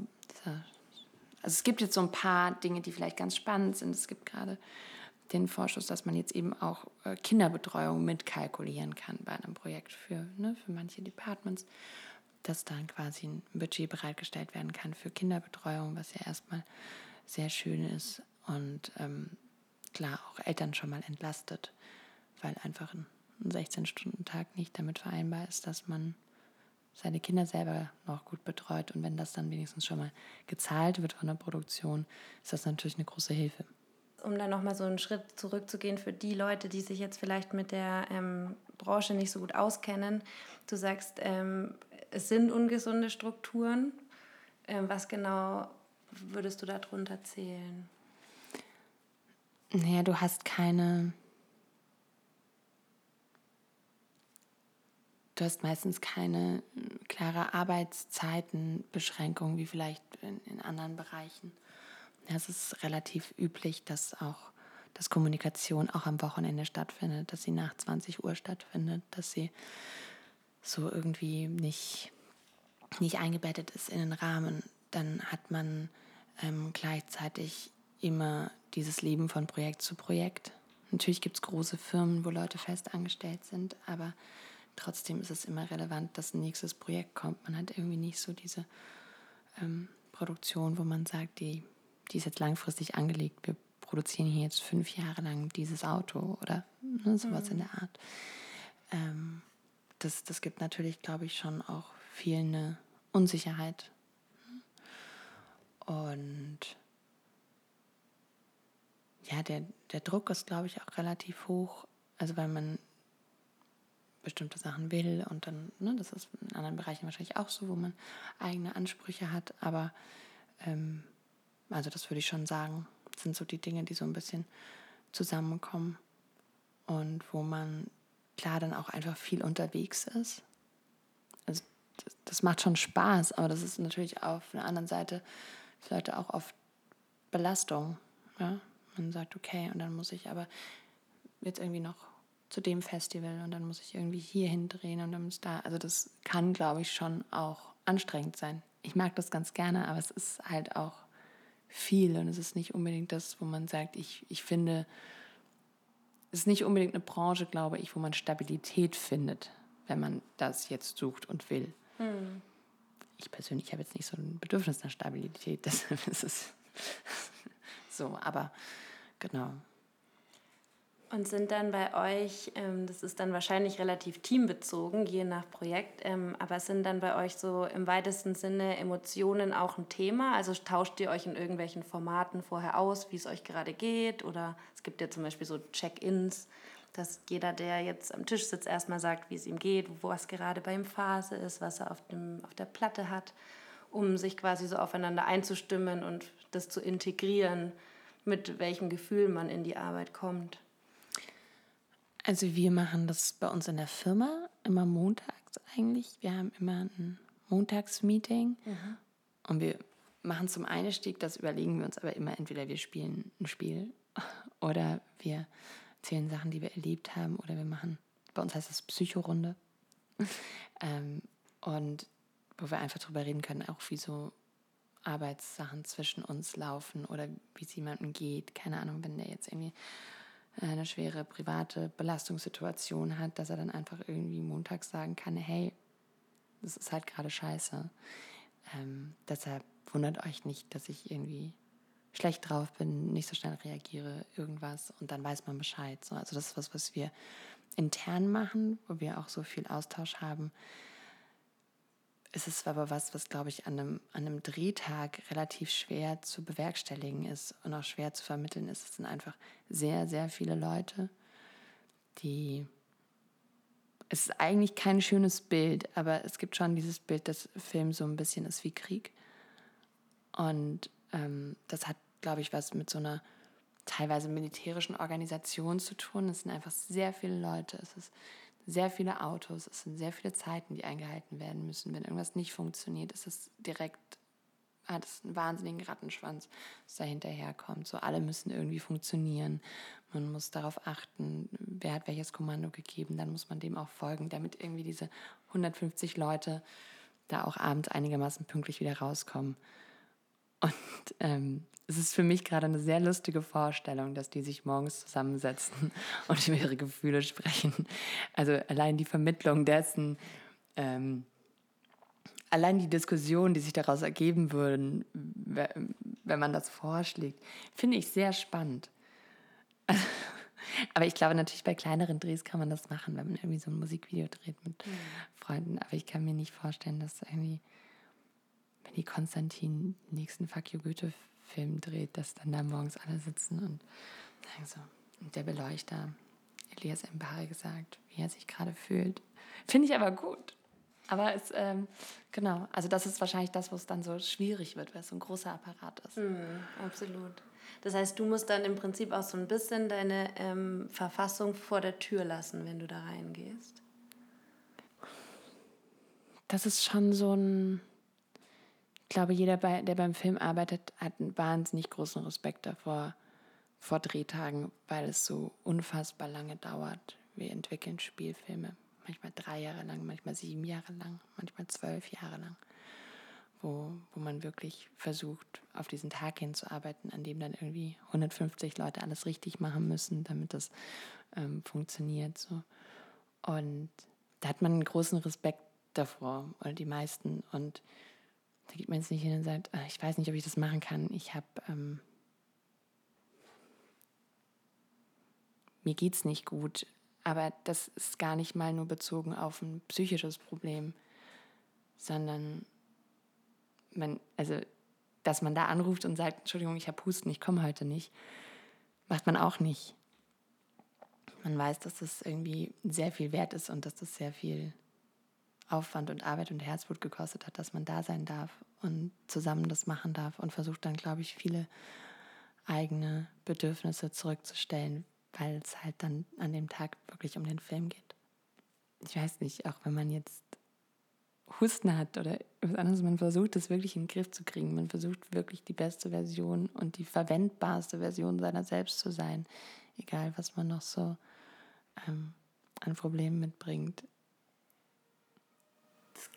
Speaker 5: Also es gibt jetzt so ein paar Dinge, die vielleicht ganz spannend sind. Es gibt gerade den Vorschuss, dass man jetzt eben auch äh, Kinderbetreuung mitkalkulieren kann bei einem Projekt für, ne, für manche Departments, dass dann quasi ein Budget bereitgestellt werden kann für Kinderbetreuung, was ja erstmal sehr schön ist und ähm, klar auch Eltern schon mal entlastet, weil einfach ein, ein 16-Stunden-Tag nicht damit vereinbar ist, dass man seine Kinder selber noch gut betreut. Und wenn das dann wenigstens schon mal gezahlt wird von der Produktion, ist das natürlich eine große Hilfe.
Speaker 3: Um dann nochmal so einen Schritt zurückzugehen für die Leute, die sich jetzt vielleicht mit der ähm, Branche nicht so gut auskennen. Du sagst, ähm, es sind ungesunde Strukturen. Ähm, was genau würdest du darunter zählen?
Speaker 5: Naja, du hast keine Du hast meistens keine hm, klare Arbeitszeitenbeschränkung wie vielleicht in, in anderen Bereichen. Es ist relativ üblich, dass auch dass Kommunikation auch am Wochenende stattfindet, dass sie nach 20 Uhr stattfindet, dass sie so irgendwie nicht, nicht eingebettet ist in den Rahmen. Dann hat man ähm, gleichzeitig immer dieses Leben von Projekt zu Projekt. Natürlich gibt es große Firmen, wo Leute fest angestellt sind, aber trotzdem ist es immer relevant, dass ein nächstes Projekt kommt. Man hat irgendwie nicht so diese ähm, Produktion, wo man sagt, die, die ist jetzt langfristig angelegt. Wir produzieren hier jetzt fünf Jahre lang dieses Auto oder ne, sowas mhm. in der Art. Ähm, das, das gibt natürlich, glaube ich, schon auch viel eine Unsicherheit. Und ja, der, der Druck ist, glaube ich, auch relativ hoch. Also weil man bestimmte Sachen will und dann, ne, das ist in anderen Bereichen wahrscheinlich auch so, wo man eigene Ansprüche hat, aber ähm, also das würde ich schon sagen, sind so die Dinge, die so ein bisschen zusammenkommen und wo man klar dann auch einfach viel unterwegs ist. Also das, das macht schon Spaß, aber das ist natürlich auf der anderen Seite vielleicht auch oft Belastung. Ja? Man sagt, okay, und dann muss ich aber jetzt irgendwie noch zu dem Festival und dann muss ich irgendwie hier hindrehen und dann muss da. Also das kann, glaube ich, schon auch anstrengend sein. Ich mag das ganz gerne, aber es ist halt auch viel und es ist nicht unbedingt das, wo man sagt, ich, ich finde, es ist nicht unbedingt eine Branche, glaube ich, wo man Stabilität findet, wenn man das jetzt sucht und will. Hm. Ich persönlich habe jetzt nicht so ein Bedürfnis nach Stabilität, [laughs] deshalb ist es [laughs] so, aber genau.
Speaker 3: Und sind dann bei euch, ähm, das ist dann wahrscheinlich relativ teambezogen, je nach Projekt, ähm, aber sind dann bei euch so im weitesten Sinne Emotionen auch ein Thema? Also tauscht ihr euch in irgendwelchen Formaten vorher aus, wie es euch gerade geht? Oder es gibt ja zum Beispiel so Check-ins, dass jeder, der jetzt am Tisch sitzt, erstmal sagt, wie es ihm geht, was gerade bei ihm Phase ist, was er auf, dem, auf der Platte hat, um sich quasi so aufeinander einzustimmen und das zu integrieren, mit welchem Gefühl man in die Arbeit kommt.
Speaker 5: Also wir machen das bei uns in der Firma immer montags eigentlich. Wir haben immer ein Montagsmeeting mhm. und wir machen zum Einstieg, das überlegen wir uns aber immer, entweder wir spielen ein Spiel [laughs] oder wir erzählen Sachen, die wir erlebt haben oder wir machen, bei uns heißt das Psychorunde. [laughs] ähm, und wo wir einfach drüber reden können, auch wie so Arbeitssachen zwischen uns laufen oder wie es jemandem geht. Keine Ahnung, wenn der jetzt irgendwie eine schwere private Belastungssituation hat, dass er dann einfach irgendwie montags sagen kann, hey, das ist halt gerade scheiße. Ähm, deshalb wundert euch nicht, dass ich irgendwie schlecht drauf bin, nicht so schnell reagiere, irgendwas und dann weiß man Bescheid. So, also das ist was, was wir intern machen, wo wir auch so viel Austausch haben es ist aber was, was, glaube ich, an einem, an einem Drehtag relativ schwer zu bewerkstelligen ist und auch schwer zu vermitteln ist. Es sind einfach sehr, sehr viele Leute, die. Es ist eigentlich kein schönes Bild, aber es gibt schon dieses Bild, dass Film so ein bisschen ist wie Krieg. Und ähm, das hat, glaube ich, was mit so einer teilweise militärischen Organisation zu tun. Es sind einfach sehr viele Leute. Es ist sehr viele Autos, es sind sehr viele Zeiten, die eingehalten werden müssen. Wenn irgendwas nicht funktioniert, ist es direkt, hat es einen wahnsinnigen Rattenschwanz, was da hinterherkommt. So alle müssen irgendwie funktionieren. Man muss darauf achten, wer hat welches Kommando gegeben, dann muss man dem auch folgen, damit irgendwie diese 150 Leute da auch abends einigermaßen pünktlich wieder rauskommen. Und ähm, es ist für mich gerade eine sehr lustige Vorstellung, dass die sich morgens zusammensetzen [laughs] und über ihre Gefühle sprechen. Also allein die Vermittlung dessen, ähm, allein die Diskussionen, die sich daraus ergeben würden, wenn man das vorschlägt, finde ich sehr spannend. [laughs] aber ich glaube natürlich bei kleineren Drehs kann man das machen, wenn man irgendwie so ein Musikvideo dreht mit mhm. Freunden. Aber ich kann mir nicht vorstellen, dass irgendwie, wenn die Konstantin den nächsten Fuck You Goethe-Film dreht, dass dann da morgens alle sitzen und sagen so, und der Beleuchter, Elias Mbare gesagt, wie er sich gerade fühlt. Finde ich aber gut. Aber es, ähm, genau, also das ist wahrscheinlich das, wo es dann so schwierig wird, weil es so ein großer Apparat ist.
Speaker 3: Mm, absolut. Das heißt, du musst dann im Prinzip auch so ein bisschen deine ähm, Verfassung vor der Tür lassen, wenn du da reingehst.
Speaker 5: Das ist schon so ein, ich glaube, jeder, der beim Film arbeitet, hat einen wahnsinnig großen Respekt davor, vor Drehtagen, weil es so unfassbar lange dauert. Wir entwickeln Spielfilme manchmal drei Jahre lang, manchmal sieben Jahre lang, manchmal zwölf Jahre lang, wo, wo man wirklich versucht, auf diesen Tag hinzuarbeiten, an dem dann irgendwie 150 Leute alles richtig machen müssen, damit das ähm, funktioniert. So. Und da hat man einen großen Respekt davor, oder die meisten. Und da geht man jetzt nicht hin und sagt, ah, ich weiß nicht, ob ich das machen kann. Ich habe ähm, mir geht's nicht gut. Aber das ist gar nicht mal nur bezogen auf ein psychisches Problem, sondern man, also, dass man da anruft und sagt, Entschuldigung, ich habe Husten, ich komme heute nicht, macht man auch nicht. Man weiß, dass das irgendwie sehr viel wert ist und dass das sehr viel Aufwand und Arbeit und Herzblut gekostet hat, dass man da sein darf und zusammen das machen darf und versucht dann, glaube ich, viele eigene Bedürfnisse zurückzustellen, weil es halt dann an dem Tag wirklich um den Film geht. Ich weiß nicht, auch wenn man jetzt Husten hat oder was anderes, man versucht es wirklich in den Griff zu kriegen. Man versucht wirklich die beste Version und die verwendbarste Version seiner selbst zu sein, egal was man noch so ähm, an Problemen mitbringt.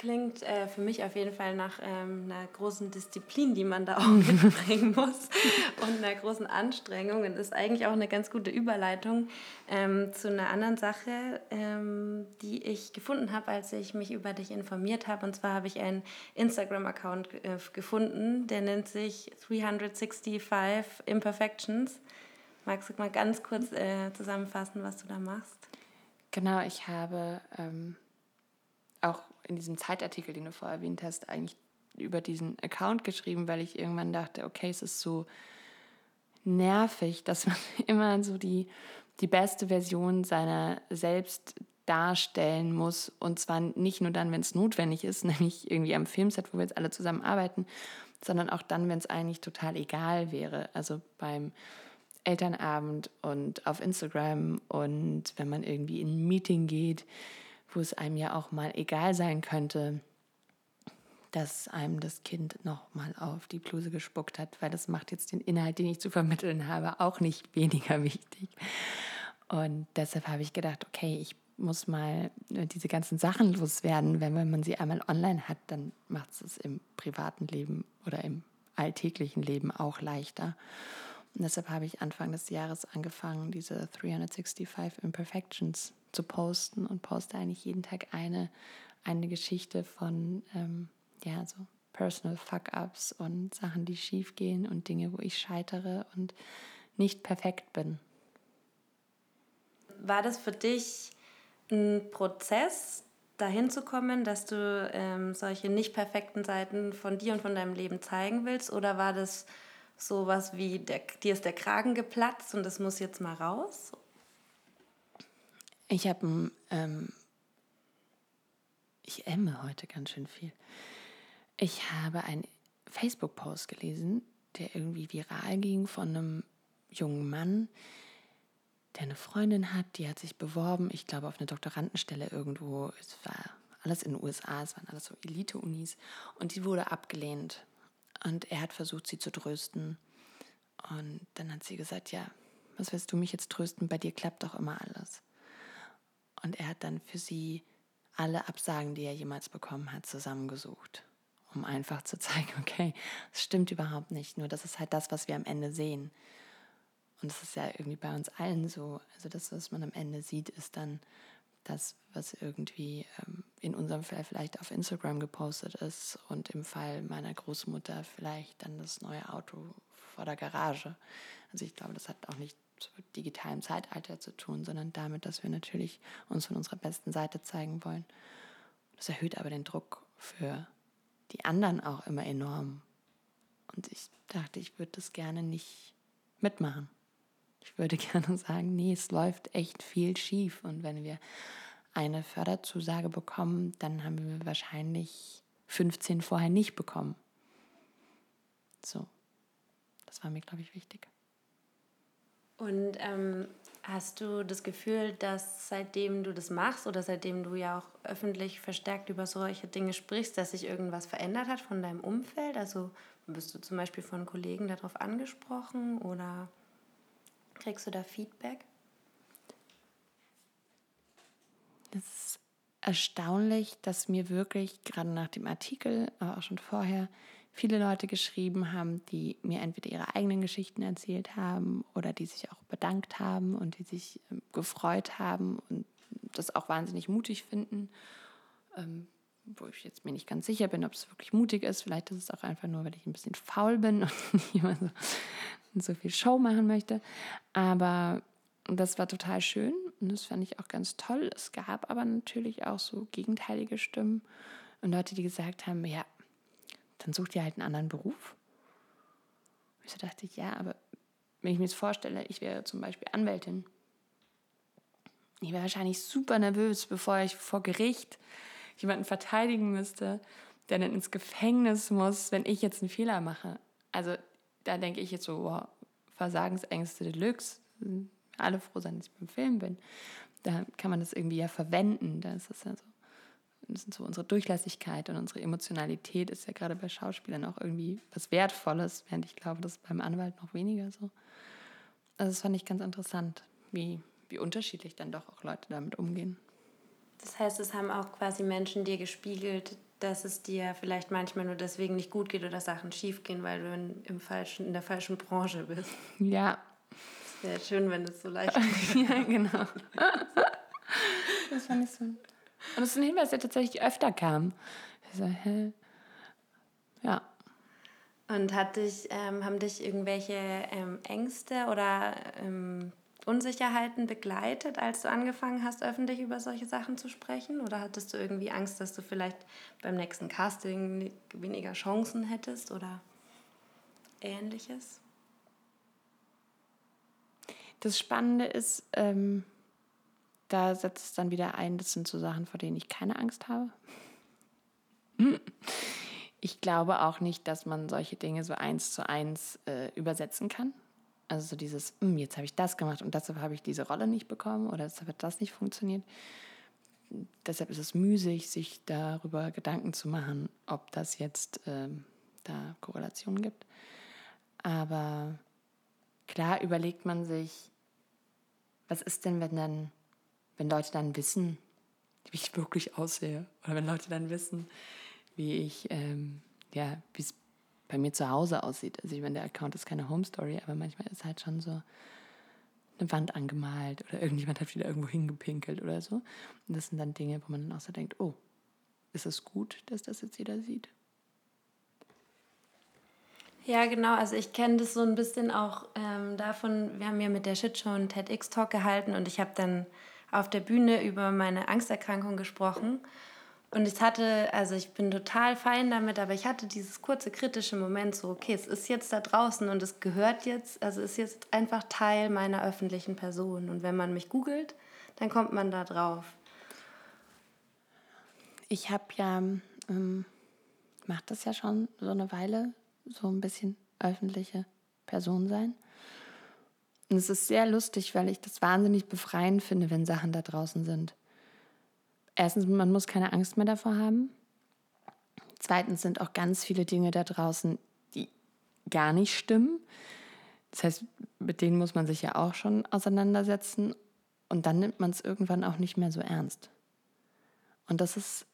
Speaker 3: Klingt äh, für mich auf jeden Fall nach ähm, einer großen Disziplin, die man da [laughs] auch mitbringen muss und einer großen Anstrengung und ist eigentlich auch eine ganz gute Überleitung ähm, zu einer anderen Sache, ähm, die ich gefunden habe, als ich mich über dich informiert habe. Und zwar habe ich einen Instagram-Account äh, gefunden, der nennt sich 365 Imperfections. Magst du mal ganz kurz äh, zusammenfassen, was du da machst?
Speaker 5: Genau, ich habe ähm, auch in diesem Zeitartikel, den du vorher erwähnt hast, eigentlich über diesen Account geschrieben, weil ich irgendwann dachte, okay, es ist so nervig, [laughs] dass man immer so die, die beste Version seiner selbst darstellen muss. Und zwar nicht nur dann, wenn es notwendig ist, [laughs] nämlich irgendwie am Filmset, wo wir jetzt alle zusammen arbeiten, sondern auch dann, wenn es eigentlich total egal wäre. Also beim Elternabend und auf Instagram und wenn man irgendwie in ein Meeting geht wo es einem ja auch mal egal sein könnte, dass einem das Kind noch mal auf die Bluse gespuckt hat, weil das macht jetzt den Inhalt, den ich zu vermitteln habe, auch nicht weniger wichtig. Und deshalb habe ich gedacht, okay, ich muss mal äh, diese ganzen Sachen loswerden, wenn, man sie einmal online hat, dann macht es im privaten Leben oder im alltäglichen Leben auch leichter. Und deshalb habe ich Anfang des Jahres angefangen, diese 365 Imperfections zu posten und poste eigentlich jeden Tag eine, eine Geschichte von ähm, ja, so Personal Fuck-Ups und Sachen, die schief gehen und Dinge, wo ich scheitere und nicht perfekt bin.
Speaker 3: War das für dich ein Prozess, dahin zu kommen, dass du ähm, solche nicht perfekten Seiten von dir und von deinem Leben zeigen willst? Oder war das so was wie, der, dir ist der Kragen geplatzt und das muss jetzt mal raus?
Speaker 5: Ich habe ähm, ich emme heute ganz schön viel. Ich habe einen Facebook-Post gelesen, der irgendwie viral ging von einem jungen Mann, der eine Freundin hat, die hat sich beworben, ich glaube auf eine Doktorandenstelle irgendwo. Es war alles in den USA, es waren alles so Elite-Unis und die wurde abgelehnt. Und er hat versucht, sie zu trösten. Und dann hat sie gesagt, ja, was willst du mich jetzt trösten? Bei dir klappt doch immer alles. Und er hat dann für sie alle Absagen, die er jemals bekommen hat, zusammengesucht um einfach zu zeigen, [laughs] okay, es stimmt überhaupt nicht, nur das ist halt das, was wir am Ende sehen. Und das ist ja irgendwie bei uns allen so. Also das, was man am Ende sieht, ist dann das, was irgendwie ähm, in unserem Fall vielleicht auf Instagram gepostet ist und im Fall meiner Großmutter vielleicht dann das neue Auto vor der Garage. Also ich glaube, das hat auch nicht digitalem Zeitalter zu tun, sondern damit, dass wir natürlich uns von unserer besten Seite zeigen wollen. Das erhöht aber den Druck für die anderen auch immer enorm. Und ich dachte, ich würde das gerne nicht mitmachen. Ich würde [laughs] gerne sagen, nee, es läuft echt viel schief. Und wenn wir eine Förderzusage bekommen, dann haben wir wahrscheinlich 15 vorher nicht bekommen. So, das war mir, glaube ich, wichtig.
Speaker 3: Und ähm, hast du das Gefühl, dass seitdem du das machst oder seitdem du ja auch öffentlich verstärkt über solche Dinge sprichst, dass sich irgendwas verändert hat von deinem Umfeld? Also bist du zum Beispiel von Kollegen darauf angesprochen oder kriegst du da Feedback?
Speaker 5: Das ist erstaunlich, dass mir wirklich gerade nach dem Artikel, aber auch schon vorher, viele Leute geschrieben haben, die mir entweder ihre eigenen Geschichten erzählt haben oder die sich auch bedankt haben und die sich ähm, gefreut haben und das auch wahnsinnig mutig finden. Ähm, wo ich jetzt mir nicht ganz sicher bin, ob es wirklich mutig ist. Vielleicht ist es auch einfach nur, weil ich ein bisschen faul bin und [laughs] nicht immer so, so viel Show machen möchte. Aber das war total schön und das fand ich auch ganz toll. Es gab aber natürlich auch so gegenteilige Stimmen und Leute, die gesagt haben, ja, dann sucht ihr halt einen anderen Beruf. Und so dachte ich, ja, aber wenn ich mir jetzt vorstelle, ich wäre zum Beispiel Anwältin, ich wäre wahrscheinlich super nervös, bevor ich vor Gericht jemanden verteidigen müsste, der dann ins Gefängnis muss, wenn ich jetzt einen Fehler mache. Also da denke ich jetzt so, wow, Versagensängste Deluxe. Alle froh sein, dass ich beim Film bin. Da kann man das irgendwie ja verwenden. Da ist das ja so das sind so unsere Durchlässigkeit und unsere Emotionalität ist ja gerade bei Schauspielern auch irgendwie was Wertvolles, während ich glaube, das ist beim Anwalt noch weniger so. Also das fand ich ganz interessant, wie, wie unterschiedlich dann doch auch Leute damit umgehen.
Speaker 3: Das heißt, es haben auch quasi Menschen dir gespiegelt, dass es dir vielleicht manchmal nur deswegen nicht gut geht oder Sachen schief gehen, weil du in, im falschen, in der falschen Branche bist.
Speaker 5: Ja.
Speaker 3: Es wäre schön, wenn das so leicht
Speaker 5: wäre. [laughs] [laughs] ja, genau. das fand ich so und das ist ein Hinweis, der tatsächlich öfter kam. Ich so, hä? Ja.
Speaker 3: Und hat dich, ähm, haben dich irgendwelche ähm, Ängste oder ähm, Unsicherheiten begleitet, als du angefangen hast, öffentlich über solche Sachen zu sprechen? Oder hattest du irgendwie Angst, dass du vielleicht beim nächsten Casting weniger Chancen hättest oder ähnliches?
Speaker 5: Das Spannende ist, ähm, da setzt es dann wieder ein, das sind so Sachen, vor denen ich keine Angst habe. Ich glaube auch nicht, dass man solche Dinge so eins zu eins äh, übersetzen kann. Also so dieses, hm, jetzt habe ich das gemacht und deshalb habe ich diese Rolle nicht bekommen oder deshalb hat das nicht funktioniert. Deshalb ist es müßig, sich darüber Gedanken zu machen, ob das jetzt ähm, da Korrelationen gibt. Aber klar überlegt man sich, was ist denn, wenn dann wenn Leute dann wissen, wie ich wirklich aussehe, oder wenn Leute dann wissen, wie ich, ähm, ja, wie es bei mir zu Hause aussieht. Also ich meine, der Account ist keine Home Story, aber manchmal ist halt schon so eine Wand angemalt oder irgendjemand hat wieder irgendwo hingepinkelt oder so. Und das sind dann Dinge, wo man dann auch so denkt, oh, ist es gut, dass das jetzt jeder sieht?
Speaker 3: Ja, genau. Also ich kenne das so ein bisschen auch ähm, davon, wir haben ja mit der Shitshow einen TEDx-Talk gehalten und ich habe dann auf der Bühne über meine Angsterkrankung gesprochen. Und ich hatte, also ich bin total fein damit, aber ich hatte dieses kurze kritische Moment so, okay, es ist jetzt da draußen und es gehört jetzt, also ist jetzt einfach Teil meiner öffentlichen Person. Und wenn man mich googelt, dann kommt man da drauf.
Speaker 5: Ich habe ja, ähm, mache das ja schon so eine Weile, so ein bisschen öffentliche Person sein. Und es ist sehr lustig, weil ich das wahnsinnig befreiend finde, wenn Sachen da draußen sind. Erstens, man muss keine Angst mehr davor haben. Zweitens sind auch ganz viele Dinge da draußen, die gar nicht stimmen. Das heißt, mit denen muss man sich ja auch schon auseinandersetzen. Und dann nimmt man es irgendwann auch nicht mehr so ernst. Und das ist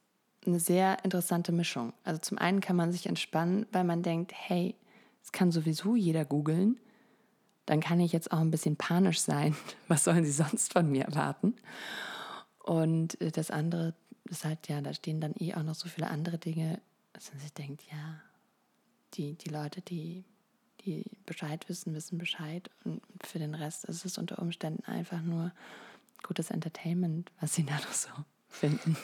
Speaker 5: eine sehr interessante Mischung. Also zum einen kann man sich entspannen, weil man denkt, hey, es kann sowieso jeder googeln. Dann kann ich jetzt auch ein bisschen panisch sein. [laughs] Was sollen sie sonst von mir erwarten? Und äh, das andere ist halt, ja, da stehen dann eh auch noch so viele andere Dinge, dass man sich denkt, ja, die, die Leute, die, die Bescheid wissen, wissen Bescheid. Und für den Rest ist es unter Umständen einfach nur gutes Entertainment, was sie [laughs] da noch so finden.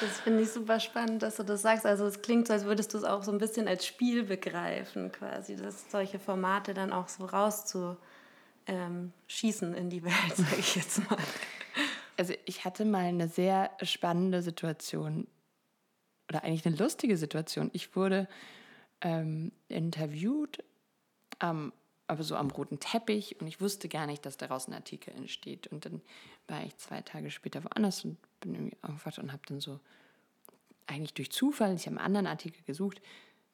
Speaker 3: Das finde ich super spannend, dass du das sagst. Also es klingt so, als würdest du es auch so ein bisschen als Spiel begreifen, quasi, dass solche Formate dann auch so rauszuschießen ähm, in die Welt, [laughs] sage ich jetzt mal.
Speaker 5: Also ich hatte mal eine sehr spannende Situation oder eigentlich eine lustige Situation. Ich wurde ähm, interviewt, ähm, aber so am roten Teppich und ich wusste gar nicht, dass daraus ein Artikel entsteht. Und dann war ich zwei Tage später woanders und bin irgendwie aufgewacht und habe dann so eigentlich durch Zufall, ich habe einen anderen Artikel gesucht,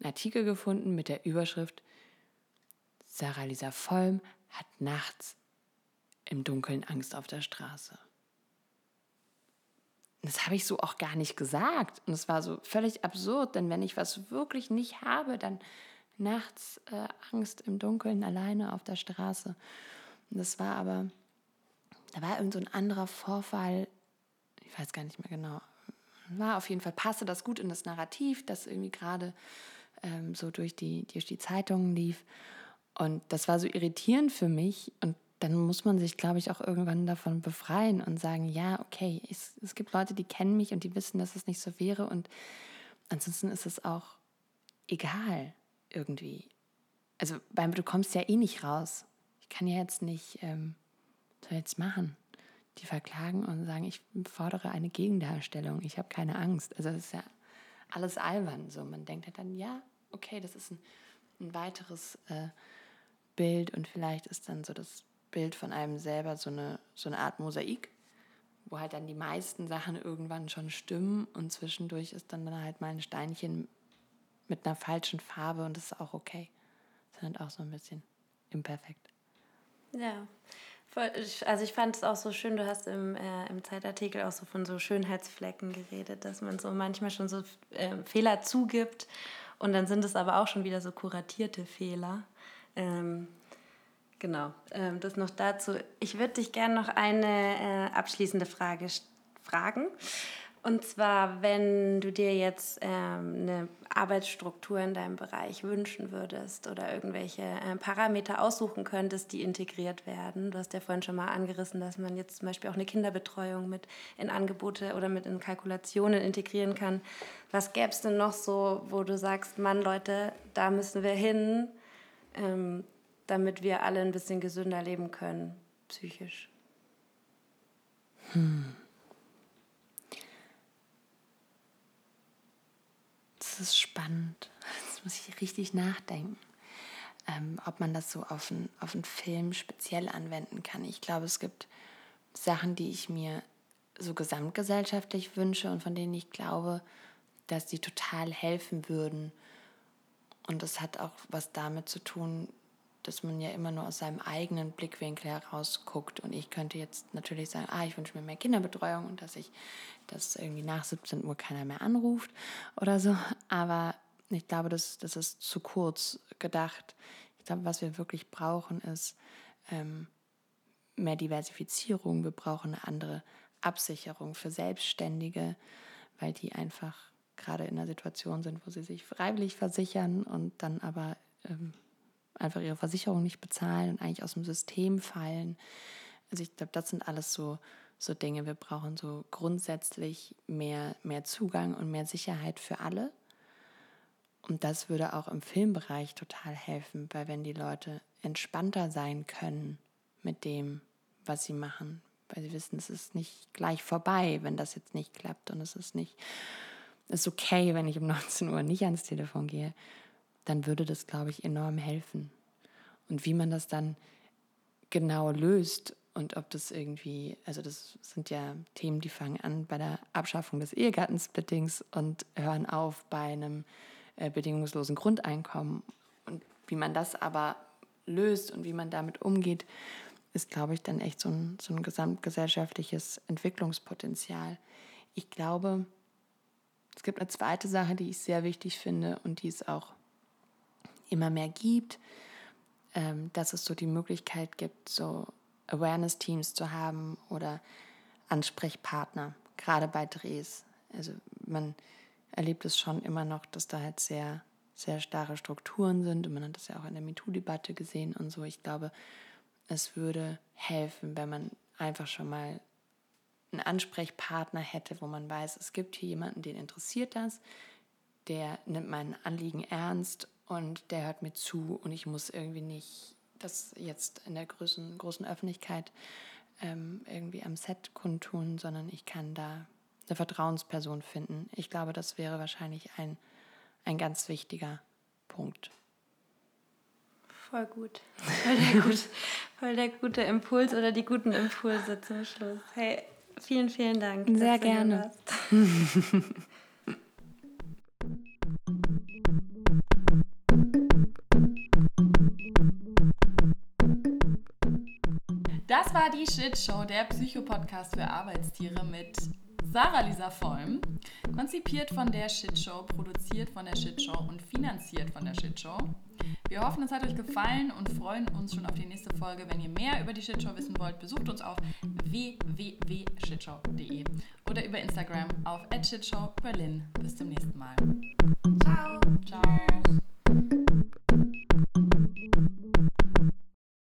Speaker 5: einen Artikel gefunden mit der Überschrift Sarah Lisa Vollm hat nachts im Dunkeln Angst auf der Straße. Das habe ich so auch gar nicht gesagt. Und es war so völlig absurd, denn wenn ich was wirklich nicht habe, dann nachts äh, Angst im Dunkeln alleine auf der Straße. Und das war aber, da war irgend so ein anderer Vorfall, ich weiß gar nicht mehr genau. War auf jeden Fall, passte das gut in das Narrativ, das irgendwie gerade ähm, so durch die, durch die Zeitungen lief. Und das war so irritierend für mich. Und dann muss man sich, glaube ich, auch irgendwann davon befreien und sagen, ja, okay, es, es gibt Leute, die kennen mich und die wissen, dass es nicht so wäre. Und ansonsten ist es auch egal irgendwie. Also, weil du kommst ja eh nicht raus. Ich kann ja jetzt nicht, ähm, was soll ich jetzt machen? Die verklagen und sagen, ich fordere eine Gegendarstellung, ich habe keine Angst. Also das ist ja alles albern. So, man denkt halt dann, ja, okay, das ist ein, ein weiteres äh, Bild und vielleicht ist dann so das Bild von einem selber so eine, so eine Art Mosaik, wo halt dann die meisten Sachen irgendwann schon stimmen und zwischendurch ist dann, dann halt mal ein Steinchen mit einer falschen Farbe und das ist auch okay. Das ist halt auch so ein bisschen imperfekt.
Speaker 3: Ja, also ich fand es auch so schön, du hast im, äh, im Zeitartikel auch so von so Schönheitsflecken geredet, dass man so manchmal schon so äh, Fehler zugibt und dann sind es aber auch schon wieder so kuratierte Fehler. Ähm, Genau, ähm, das noch dazu. Ich würde dich gerne noch eine äh, abschließende Frage fragen. Und zwar, wenn du dir jetzt ähm, eine Arbeitsstruktur in deinem Bereich wünschen würdest oder irgendwelche äh, Parameter aussuchen könntest, die integriert werden. Du hast ja vorhin schon mal angerissen, dass man jetzt zum Beispiel auch eine Kinderbetreuung mit in Angebote oder mit in Kalkulationen integrieren kann. Was gäbe es denn noch so, wo du sagst, Mann, Leute, da müssen wir hin? Ähm, damit wir alle ein bisschen gesünder leben können, psychisch? Hm.
Speaker 5: Das ist spannend. Das muss ich richtig nachdenken. Ähm, ob man das so auf einen, auf einen Film speziell anwenden kann. Ich glaube, es gibt Sachen, die ich mir so gesamtgesellschaftlich wünsche und von denen ich glaube, dass die total helfen würden. Und das hat auch was damit zu tun, dass man ja immer nur aus seinem eigenen Blickwinkel heraus guckt. Und ich könnte jetzt natürlich sagen, ah, ich wünsche mir mehr Kinderbetreuung und dass ich, dass irgendwie nach 17 Uhr keiner mehr anruft oder so. Aber ich glaube, das, das ist zu kurz gedacht. Ich glaube, was wir wirklich brauchen, ist ähm, mehr Diversifizierung. Wir brauchen eine andere Absicherung für Selbstständige, weil die einfach gerade in einer Situation sind, wo sie sich freiwillig versichern und dann aber ähm, einfach ihre Versicherung nicht bezahlen und eigentlich aus dem System fallen. Also ich glaube, das sind alles so, so Dinge. Wir brauchen so grundsätzlich mehr, mehr Zugang und mehr Sicherheit für alle. Und das würde auch im Filmbereich total helfen, weil wenn die Leute entspannter sein können mit dem, was sie machen, weil sie wissen, es ist nicht gleich vorbei, wenn das jetzt nicht klappt und es ist nicht, es ist okay, wenn ich um [laughs] 19 Uhr nicht ans Telefon gehe, dann würde das, glaube ich, enorm helfen. Und wie man das dann genau löst und ob das irgendwie, also das sind ja Themen, die fangen an bei der Abschaffung des Ehegattensplittings und hören auf bei einem äh, bedingungslosen Grundeinkommen. Und wie man das aber löst und wie man damit umgeht, ist, glaube ich, dann echt so ein, so ein gesamtgesellschaftliches Entwicklungspotenzial. Ich glaube, es gibt eine zweite Sache, die ich sehr wichtig finde und die es auch immer mehr gibt, ähm, dass es so die Möglichkeit gibt, so Awareness-Teams zu haben oder Ansprechpartner, gerade bei Drehs. Also man erlebt es schon immer noch, dass da halt sehr, sehr starre Strukturen sind und man hat das ja auch in der MeToo-Debatte gesehen und so. Ich glaube, es würde helfen, wenn man einfach schon mal einen Ansprechpartner hätte, wo man weiß, es gibt hier jemanden, den interessiert das, der nimmt mein Anliegen ernst und der hört mir zu und ich muss irgendwie nicht das jetzt in der großen, großen Öffentlichkeit ähm, irgendwie am Set kundtun, sondern ich kann da eine Vertrauensperson finden. Ich glaube, das wäre wahrscheinlich ein, ein ganz wichtiger Punkt.
Speaker 3: Voll gut. Voll der, gut. [laughs] voll der gute Impuls oder die guten Impulse zum Schluss. Hey, vielen, vielen Dank.
Speaker 5: Sehr gerne. [laughs]
Speaker 1: Das war die Shit Show, der Psycho-Podcast für Arbeitstiere mit Sarah Lisa Vollm. Konzipiert von der Shit Show, produziert von der Shit Show und finanziert von der Shit Show. Wir hoffen, es hat euch gefallen und freuen uns schon auf die nächste Folge. Wenn ihr mehr über die Shitshow wissen wollt, besucht uns auf www.shitshow.de oder über Instagram auf @shitshowberlin. Bis zum nächsten Mal.
Speaker 4: Ciao.
Speaker 1: Ciao.